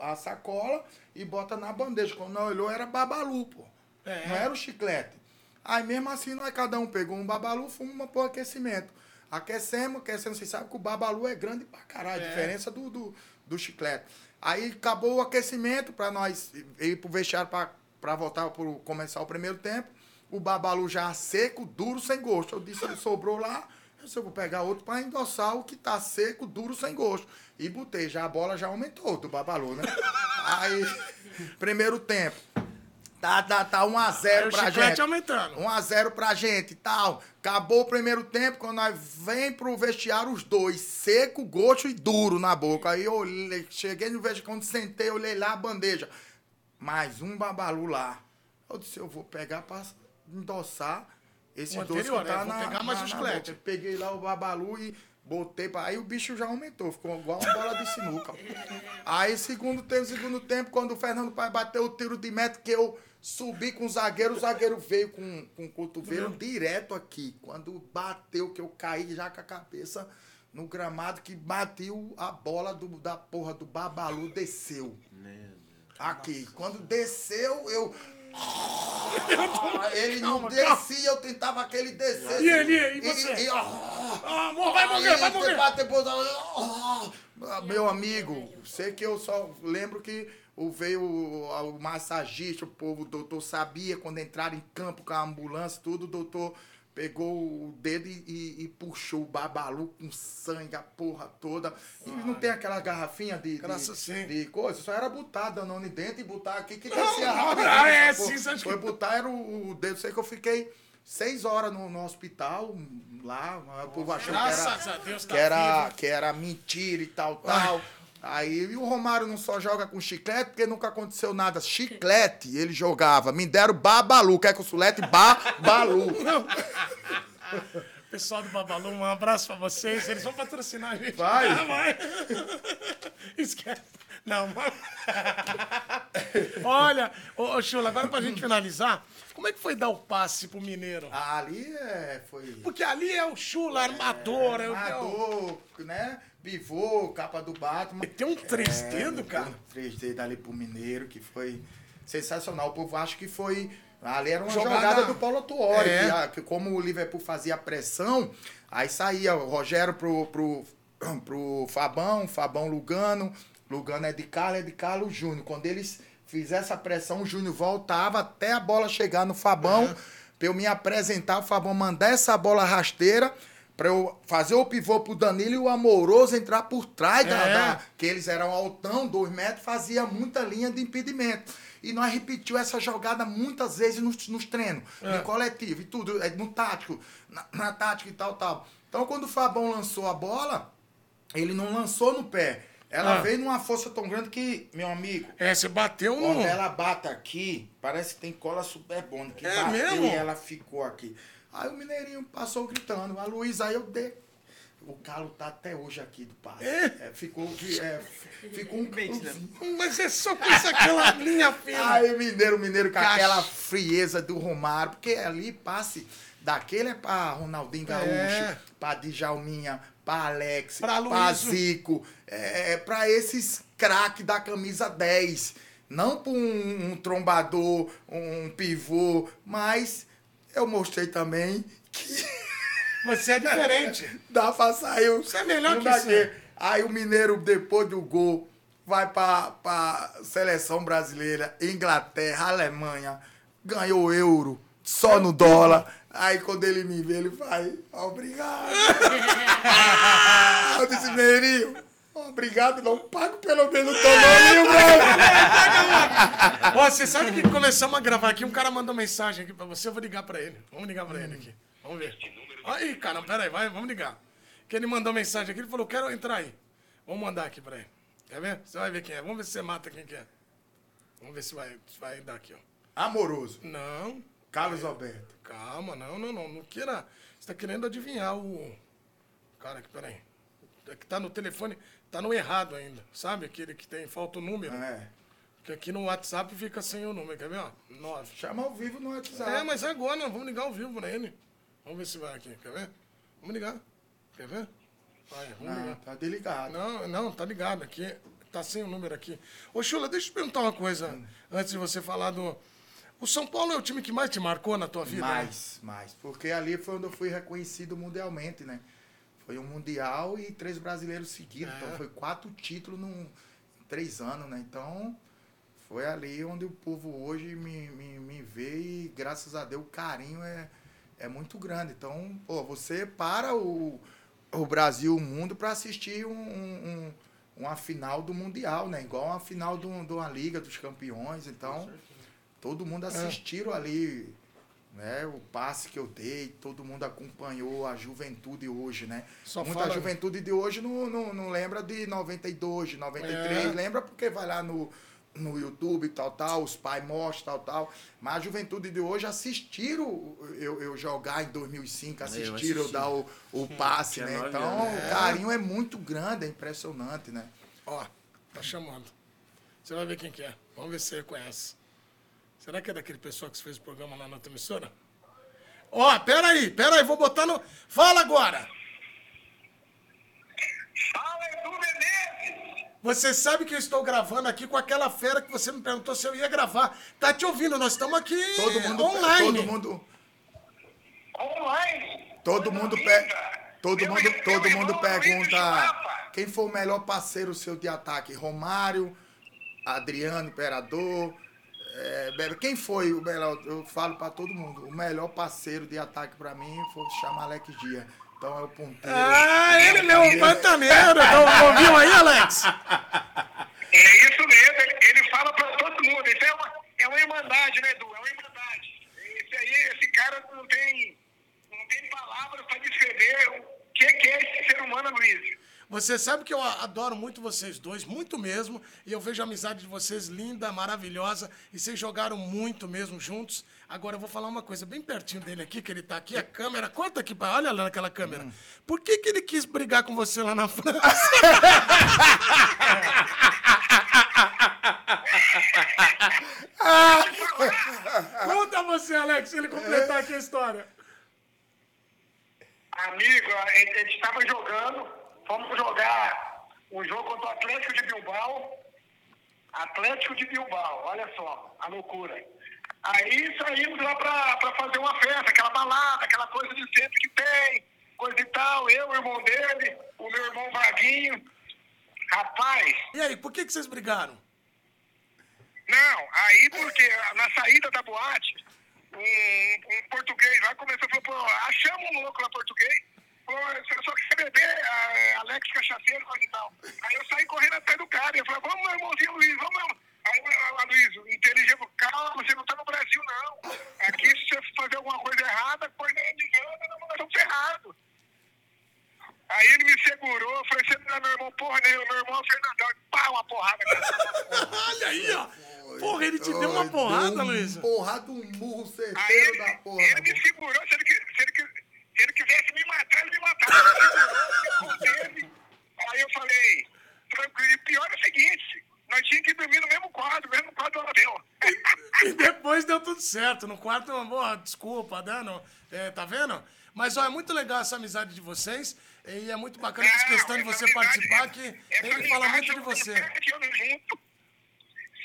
a- a sacola e bota na bandeja. Quando nós olhou, era babalu, pô. É. Não era o chiclete. Aí mesmo assim, nós cada um pegou um babalu, fomos pro aquecimento. Aquecemos, aquecemos. Vocês sabem que o babalu é grande pra caralho, a É. diferença do, do, do chiclete. Aí acabou o aquecimento pra nós ir pro vestiário pra, pra voltar pro começar o primeiro tempo. O babalu já seco, duro, sem gosto. Eu disse, ele sobrou lá, eu disse, eu vou pegar outro pra endossar o que tá seco, duro, sem gosto. E botei, já a bola já aumentou do babalu, né? Aí, primeiro tempo. Tá, tá, tá 1 a 0 Aí o pra chiclete gente. aumentando. 1 a 0 pra gente e tal. Acabou o primeiro tempo, quando nós vem pro vestiário os dois, seco, gosto e duro na boca. Aí eu olhei, cheguei no vestiário, quando sentei, olhei lá a bandeja. Mais um babalu lá. Eu disse, eu vou pegar pra endossar dois anterior, que tá né? Vou na, pegar mais na- chiclete. Peguei lá o babalu e botei pra... Aí o bicho já aumentou, ficou igual uma bola de sinuca. Aí segundo tempo, segundo tempo, quando o Fernando Pai bateu o tiro de meta, que eu subi com o zagueiro, o zagueiro veio com, com o cotovelo direto aqui. Quando bateu, que eu caí já com a cabeça no gramado, que bateu a bola do, da porra do babalu, desceu. Aqui. Quando desceu, eu... Ele não Calma, descia, eu tentava que ele descesse. E ele, e você? E, e, Ah, amor, vai morrer, vai morrer. Depois, depois, ah, meu amigo, sei que eu só lembro que o veio o, o massagista, o povo, o doutor sabia quando entraram em campo com a ambulância, tudo, o doutor pegou o dedo e, e- e puxou o babalu com sangue, a porra toda. E não tem aquela garrafinha de, Graças de, de coisa, só era botar Danone dentro e botar aqui que descia rápido. ah, é, sim, Foi que- botar, era o, o dedo, sei que eu fiquei seis horas no, no hospital, lá, o povo achou que era tá que era, que era mentira e tal, tal. Aí e o Romário não só joga com chiclete, porque nunca aconteceu nada. Chiclete ele jogava. Me deram babalu. Quer que o sulete? Babalu. Pessoal do Babalu, um abraço pra vocês. Eles vão patrocinar a gente. Vai. Ah, vai. Esquece. Não, mas... Olha, ô, ô Chula, agora pra gente finalizar, como é que foi dar o passe pro Mineiro? Ali é, foi. Porque ali é o Chula, armador. É, o- é o... Armador, né? Pivô, capa do Batman. Tem um três dedos, cara. Um 3D dali pro Mineiro, que foi sensacional. O povo acha que foi. Ali era uma Jogada- jogada, do Paulo Tuori, É. que, a- que como o Liverpool fazia pressão, aí saía o Rogério pro, pro, pro Fabão, Fabão Lugano, Lugano é de Carlos, é de Carlos Júnior. Quando eles fizessem essa pressão, o Júnior voltava até a bola chegar no Fabão, É. pra eu me apresentar, o Fabão mandar essa bola rasteira. Pra eu fazer o pivô pro Danilo e o Amoroso entrar por trás da, É. da- que eles eram altão, dois metros, fazia muita linha de impedimento. E nós repetiu essa jogada muitas vezes nos, nos treinos, É. no coletivo e tudo, é, no tático, na, na tática e tal, tal. Então, quando o Fabão lançou a bola, ele não lançou no pé. Ela Ah. veio numa força tão grande que, meu amigo, É, você bateu no... quando ela bate aqui, parece que tem cola super bonda. Que É bateu mesmo? e ela ficou aqui. Aí o Mineirinho passou gritando. A Luísa, aí eu dei. O calo tá até hoje aqui do passe. É? É, ficou, é, ficou um. Mas é só com isso, aquela linha fina. Aí o Mineiro, o Mineiro com Caixa. aquela frieza do Romário, porque ali passe daquele é pra Ronaldinho Gaúcho, É. pra Djalminha, pra Alex, Pra pra, Luísio. Zico, é, é pra esses craques da camisa 10. Não pra um, um trombador, um pivô, mas eu mostrei também que Você é diferente. dá pra sair. Você é melhor que isso. Aí o Mineiro, depois do gol, vai pra, pra seleção brasileira, Inglaterra, Alemanha, ganhou euro, só no dólar. Aí quando ele me vê, ele vai, obrigado. eu disse, Mineirinho, obrigado, não pago pelo menos o teu nome, Ó, você sabe que começamos a gravar aqui, um cara mandou mensagem aqui pra você, eu vou ligar pra ele. Vamos ligar pra ele aqui. Vamos ver. Aí, cara, pera aí, vai, vamos ligar. Que ele mandou mensagem aqui, ele falou, quero entrar aí. Vamos mandar aqui pra ele. Quer ver? Você vai ver quem é. Vamos ver se você mata quem que é. Vamos ver se vai, se vai dar aqui, ó. Amoroso, Não, Carlos Alberto. calma, não, não, não. Não queira. Você tá querendo adivinhar o. Cara, aqui, peraí. É que tá no telefone, tá no errado ainda. Sabe? Aquele que tem, falta o número. É. Que aqui no WhatsApp fica sem o número, quer ver? Ó, 9. Chama ao vivo no WhatsApp. É, mas agora, nós vamos ligar ao vivo pra ele. Vamos ver se vai aqui, quer ver? Vamos ligar. Quer ver? Vai, vamos Ah, ligar. tá delicado. Não, não, tá ligado aqui. Tá sem o número aqui. Ô, Chula, deixa eu te perguntar uma coisa antes de você falar do. O São Paulo é o time que mais te marcou na tua vida? né? Mais, mais. Porque ali foi onde eu fui reconhecido mundialmente, né? Foi um mundial e três brasileiros seguidos. É. Então foi quatro títulos num, em três anos, né? Então foi ali onde o povo hoje me, me, me vê e graças a Deus o carinho é, é muito grande. Então, pô, você para o, o Brasil, o mundo, para assistir um, um- uma final do Mundial, né? Igual uma final de de uma Liga dos Campeões. Então, todo mundo assistiram ali né, o passe que eu dei, todo mundo acompanhou a juventude hoje, né? Só Muita fala- juventude de hoje não, não, não lembra de 92, de 93, É. lembra porque vai lá no, no YouTube tal, tal, os pais mostram, tal, tal. Mas a juventude de hoje assistiram eu, eu jogar em 2005, assistiram eu, assisti. dar o, o passe, né? Então, anos. o carinho é muito grande, é impressionante, né? Ó, tá chamando. Você vai ver quem que é. Vamos ver se você reconhece. Será que é daquele pessoal que fez o programa lá na outra emissora? Ó, pera aí, pera aí, vou botar no... Fala agora! Fala, Edu Menezes! Você sabe que eu estou gravando aqui com aquela fera que você me perguntou se eu ia gravar. Tá te ouvindo, nós estamos aqui Todo mundo, online. todo mundo, Online! Todo mundo, Coisa pe... linda! todo Meu mundo, irmão- todo meu mundo pergunta quem foi o melhor parceiro seu de ataque, Romário, Adriano Imperador. É, Bebe, quem foi o melhor? Eu falo pra todo mundo. O melhor parceiro de ataque pra mim foi chamar Alex Dia. Então é o ponteiro. Ah, ele é meu pantaneiro. Então, ouviu aí, Alex? É isso mesmo, ele, ele fala pra todo mundo. Isso é uma, é uma irmandade, né, Edu? É uma irmandade. Esse aí, esse cara não tem, não tem palavras pra descrever o que, que é esse ser humano, Luiz. Você sabe que eu adoro muito vocês dois, muito mesmo. E eu vejo a amizade de vocês linda, maravilhosa. E vocês jogaram muito mesmo juntos. Agora eu vou falar uma coisa bem pertinho dele aqui, que ele tá aqui, a câmera. Conta aqui, pai, olha lá naquela câmera. Por que, que ele quis brigar com você lá na França? Conta você, Alex, se ele completar aqui a história. Amigo, a gente estava jogando, fomos jogar um jogo contra o Atlético de Bilbao. Atlético de Bilbao, olha só, a loucura. Aí saímos lá pra, pra fazer uma festa, aquela balada, aquela coisa de sempre que tem, coisa e tal. Eu, o irmão dele, o meu irmão Vaguinho. Rapaz, E aí, por que, que vocês brigaram? não, aí porque na saída da boate, um, um português lá começou a falar, pô, achamos um louco lá português, pô, você só quer beber, ah, Alex Cachaceiro, coisa e tal. Aí eu saí correndo atrás do cara, eu falei, vamos meu irmãozinho Luiz, vamos meu. Aí o ah, Luiz, inteligente, falou, calma, você não tá no Brasil não. Aqui se você fazer alguma coisa errada, coisa de grana, nós estamos ferrados. Aí ele me segurou, eu falei, você não é meu irmão, porra, né? Meu irmão é o Fernandão. E pá, uma porrada. Olha aí, ó. Porra, ele te deu uma porrada, Luiz. Porrada, um murro certeiro ele, da porra. ele me segurou, se ele, se, ele, se ele quisesse me matar, ele me matava. Ele me. Aí eu falei, tranquilo, e pior é o seguinte, nós tínhamos que dormir no mesmo quarto, no mesmo quarto do hotel. E depois deu tudo certo. No quarto, boa, desculpa, dando. É, tá vendo? Mas, ó, é muito legal essa amizade de vocês. E é muito bacana essa questão de você participar, amizade- que ele fala muito de eu você. Sete anos junto.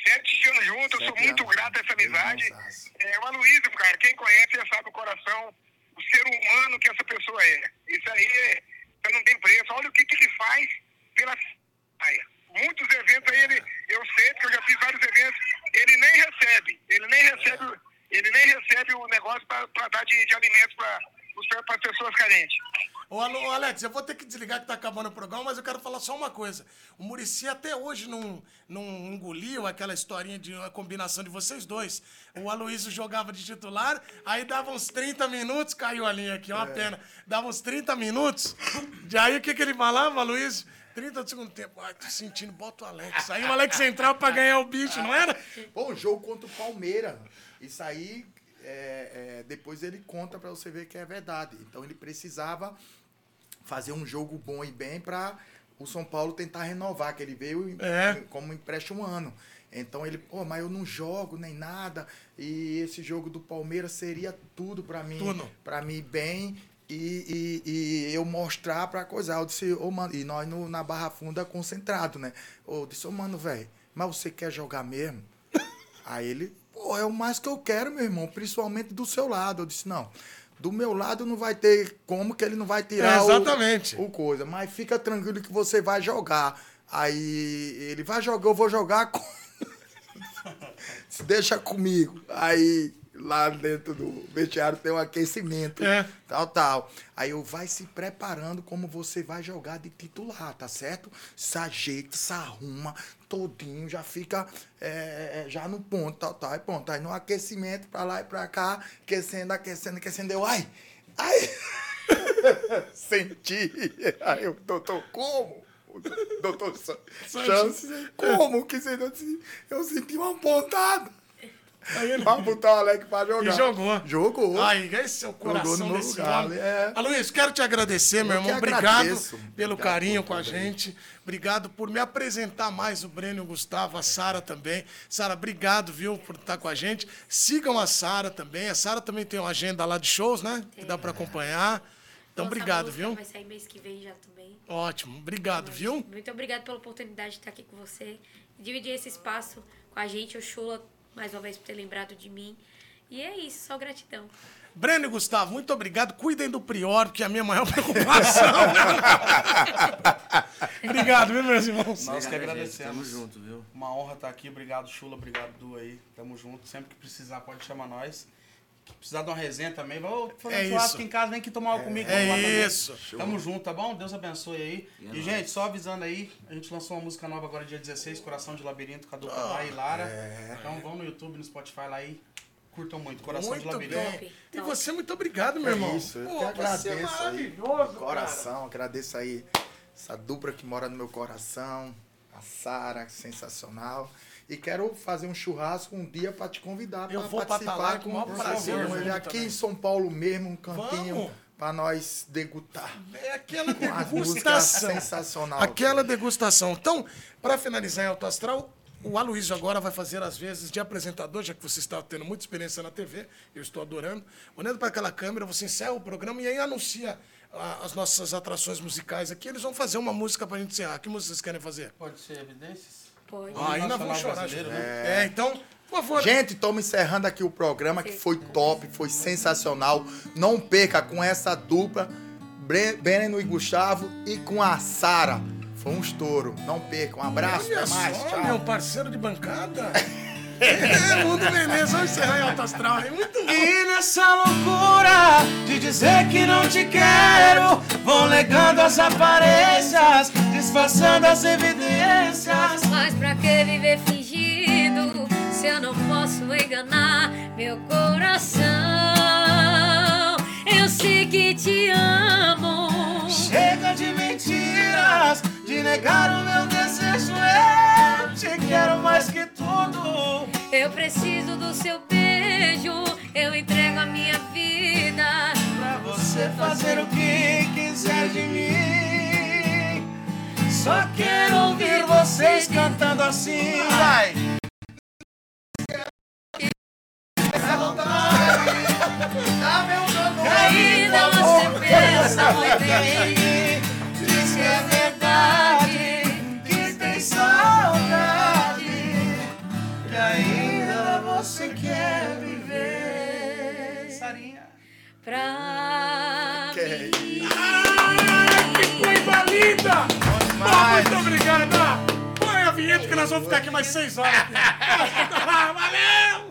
Sete anos junto, eu sou muito grato a essa amizade. É, o Aloysio, cara, quem conhece já sabe o coração, o ser humano que essa pessoa é. Isso aí é, isso não tem preço. Olha o que, que ele faz pela praia. Muitos eventos aí, ele, eu sei, porque eu já fiz vários eventos, ele nem recebe. Ele nem recebe, ele nem recebe o negócio para dar de, de alimentos para as pessoas carentes. Ô, Alô, Alex, eu vou ter que desligar que tá acabando o programa, mas eu quero falar só uma coisa. O Murici até hoje não, não engoliu aquela historinha de uma combinação de vocês dois. O Aloysio jogava de titular, aí dava uns 30 minutos, caiu a linha aqui, é uma pena. Dava uns 30 minutos, e aí o que, que ele falava, Aloysio? 30 do segundo tempo. Ai, tô sentindo, bota o Alex. Aí o Alex entrava pra ganhar o bicho, não era? Pô, um jogo contra o Palmeiras. Isso aí, é, é, depois ele conta pra você ver que é verdade. Então ele precisava fazer um jogo bom e bem pra o São Paulo tentar renovar, que ele veio É. como empréstimo um ano. Então ele, pô, mas eu não jogo nem nada. E esse jogo do Palmeiras seria tudo pra mim. Pra mim bem. E, e, e eu mostrar pra coisa. Eu disse, ô, mano, e nós no- na Barra Funda concentrado, né? Eu disse, ô, mano, velho, mas você quer jogar mesmo? Aí ele, pô, é o mais que eu quero, meu irmão, principalmente do seu lado. Eu disse, não, do meu lado não vai ter como que ele não vai tirar É, o- exatamente. o, coisa, mas fica tranquilo que você vai jogar. Aí ele vai jogar, eu vou jogar com... Se deixa comigo. Aí lá dentro do vestiário tem um aquecimento, É. tal, tal. Aí eu vai se preparando como você vai jogar de titular, tá certo? Se ajeita, se arruma, todinho, já fica é, é, já no ponto, tal, tal. Aí pronto, aí no aquecimento, pra lá e pra cá, aquecendo, aquecendo, aquecendo, eu, ai, ai, senti. Aí eu, doutor, como? Doutor Chance, como que você eu senti uma pontada. Aí ele... Pra botar o Alex pra jogar. E jogou. Jogou. Ai, esse é o coração no meu desse lugar, homem. é. Aloysio, quero te agradecer, meu Eu irmão. Obrigado agradeço. pelo Obrigado carinho com a aí. gente. Obrigado por me apresentar mais o Breno e o Gustavo, a Sara também. Sara, obrigado, viu, por estar com a gente. Sigam a Sara também. A Sara também tem uma agenda lá de shows, né? Que dá para acompanhar. Então, Nossa obrigado, viu? Vai sair mês que vem já também. Ótimo. Obrigado, viu? Muito obrigado pela oportunidade de estar aqui com você. Dividir esse espaço com a gente, o Chula, mais uma vez por ter lembrado de mim. E é isso, só gratidão. Breno e Gustavo, muito obrigado. Cuidem do Prior, que é a minha maior preocupação. obrigado, viu, meus irmãos? Nós que agradecemos. Tamo junto, viu? Uma honra estar aqui. Obrigado, Chula. Obrigado, Du aí. Tamo junto. Sempre que precisar, pode chamar nós. Precisar de uma resenha também, vou fazer É um churrasco isso. em casa, vem aqui tomar uma comigo. é lá também. isso. Tamo junto, tá bom? Deus abençoe aí. E é E, nóis. gente, só avisando aí, a gente lançou uma música nova agora dia 16, Coração de Labirinto, com a dupla lá e Lara. é. Então vão no YouTube, no Spotify lá e curtam muito. Coração de Muito Labirinto. bem. E você, muito obrigado, meu É irmão. isso, eu Pô, é agradeço aí. maravilhoso, Coração, agradeço aí essa dupla que mora no meu coração, a Sara, sensacional. E quero fazer um churrasco um dia para te convidar Eu para pra participar com o prazer, junto aqui também. em São Paulo mesmo, um cantinho para nós degustar. É aquela degustação. sensacional. Aquela degustação. Então, para finalizar em Alto Astral, o Aloysio agora vai fazer as vezes de apresentador, já que você está tendo muita experiência na TV, eu estou adorando. Olhando para aquela câmera, você encerra o programa e aí anuncia ah, as nossas atrações musicais aqui. Eles vão fazer uma música para a gente encerrar. Que música vocês querem fazer? Pode ser evidências? Pode. Ah, ainda vão chorar. né? É, então, por favor. Gente, estamos encerrando aqui o programa que foi top, foi sensacional. Não perca com essa dupla, Bre- Breno e Gustavo, e com a Sara. Foi um estouro. Não perca. Um abraço, Olha até mais. só, Tchau. meu parceiro de bancada. é, Mundo Menezes, vamos encerrar em Alto Astral. É muito bom. E nessa loucura de dizer que não te quero, vão negando as aparências, disfarçando as evidências. Mas pra que viver fingindo se eu não posso enganar meu coração? Eu sei que te amo. Chega de mentiras, de negar o meu desejo. Eu te quero mais que tudo. Eu preciso do seu beijo. Eu entrego a minha vida. Pra você fazer o que quiser de mim. Só quero ouvir vocês cantando assim. Vai! Ainda você pensa muito em mim. Diz que é Pra Que é mim. Coisa linda! Muito obrigado! Põe a vinheta que nós vamos ficar aqui mais seis horas. Valeu!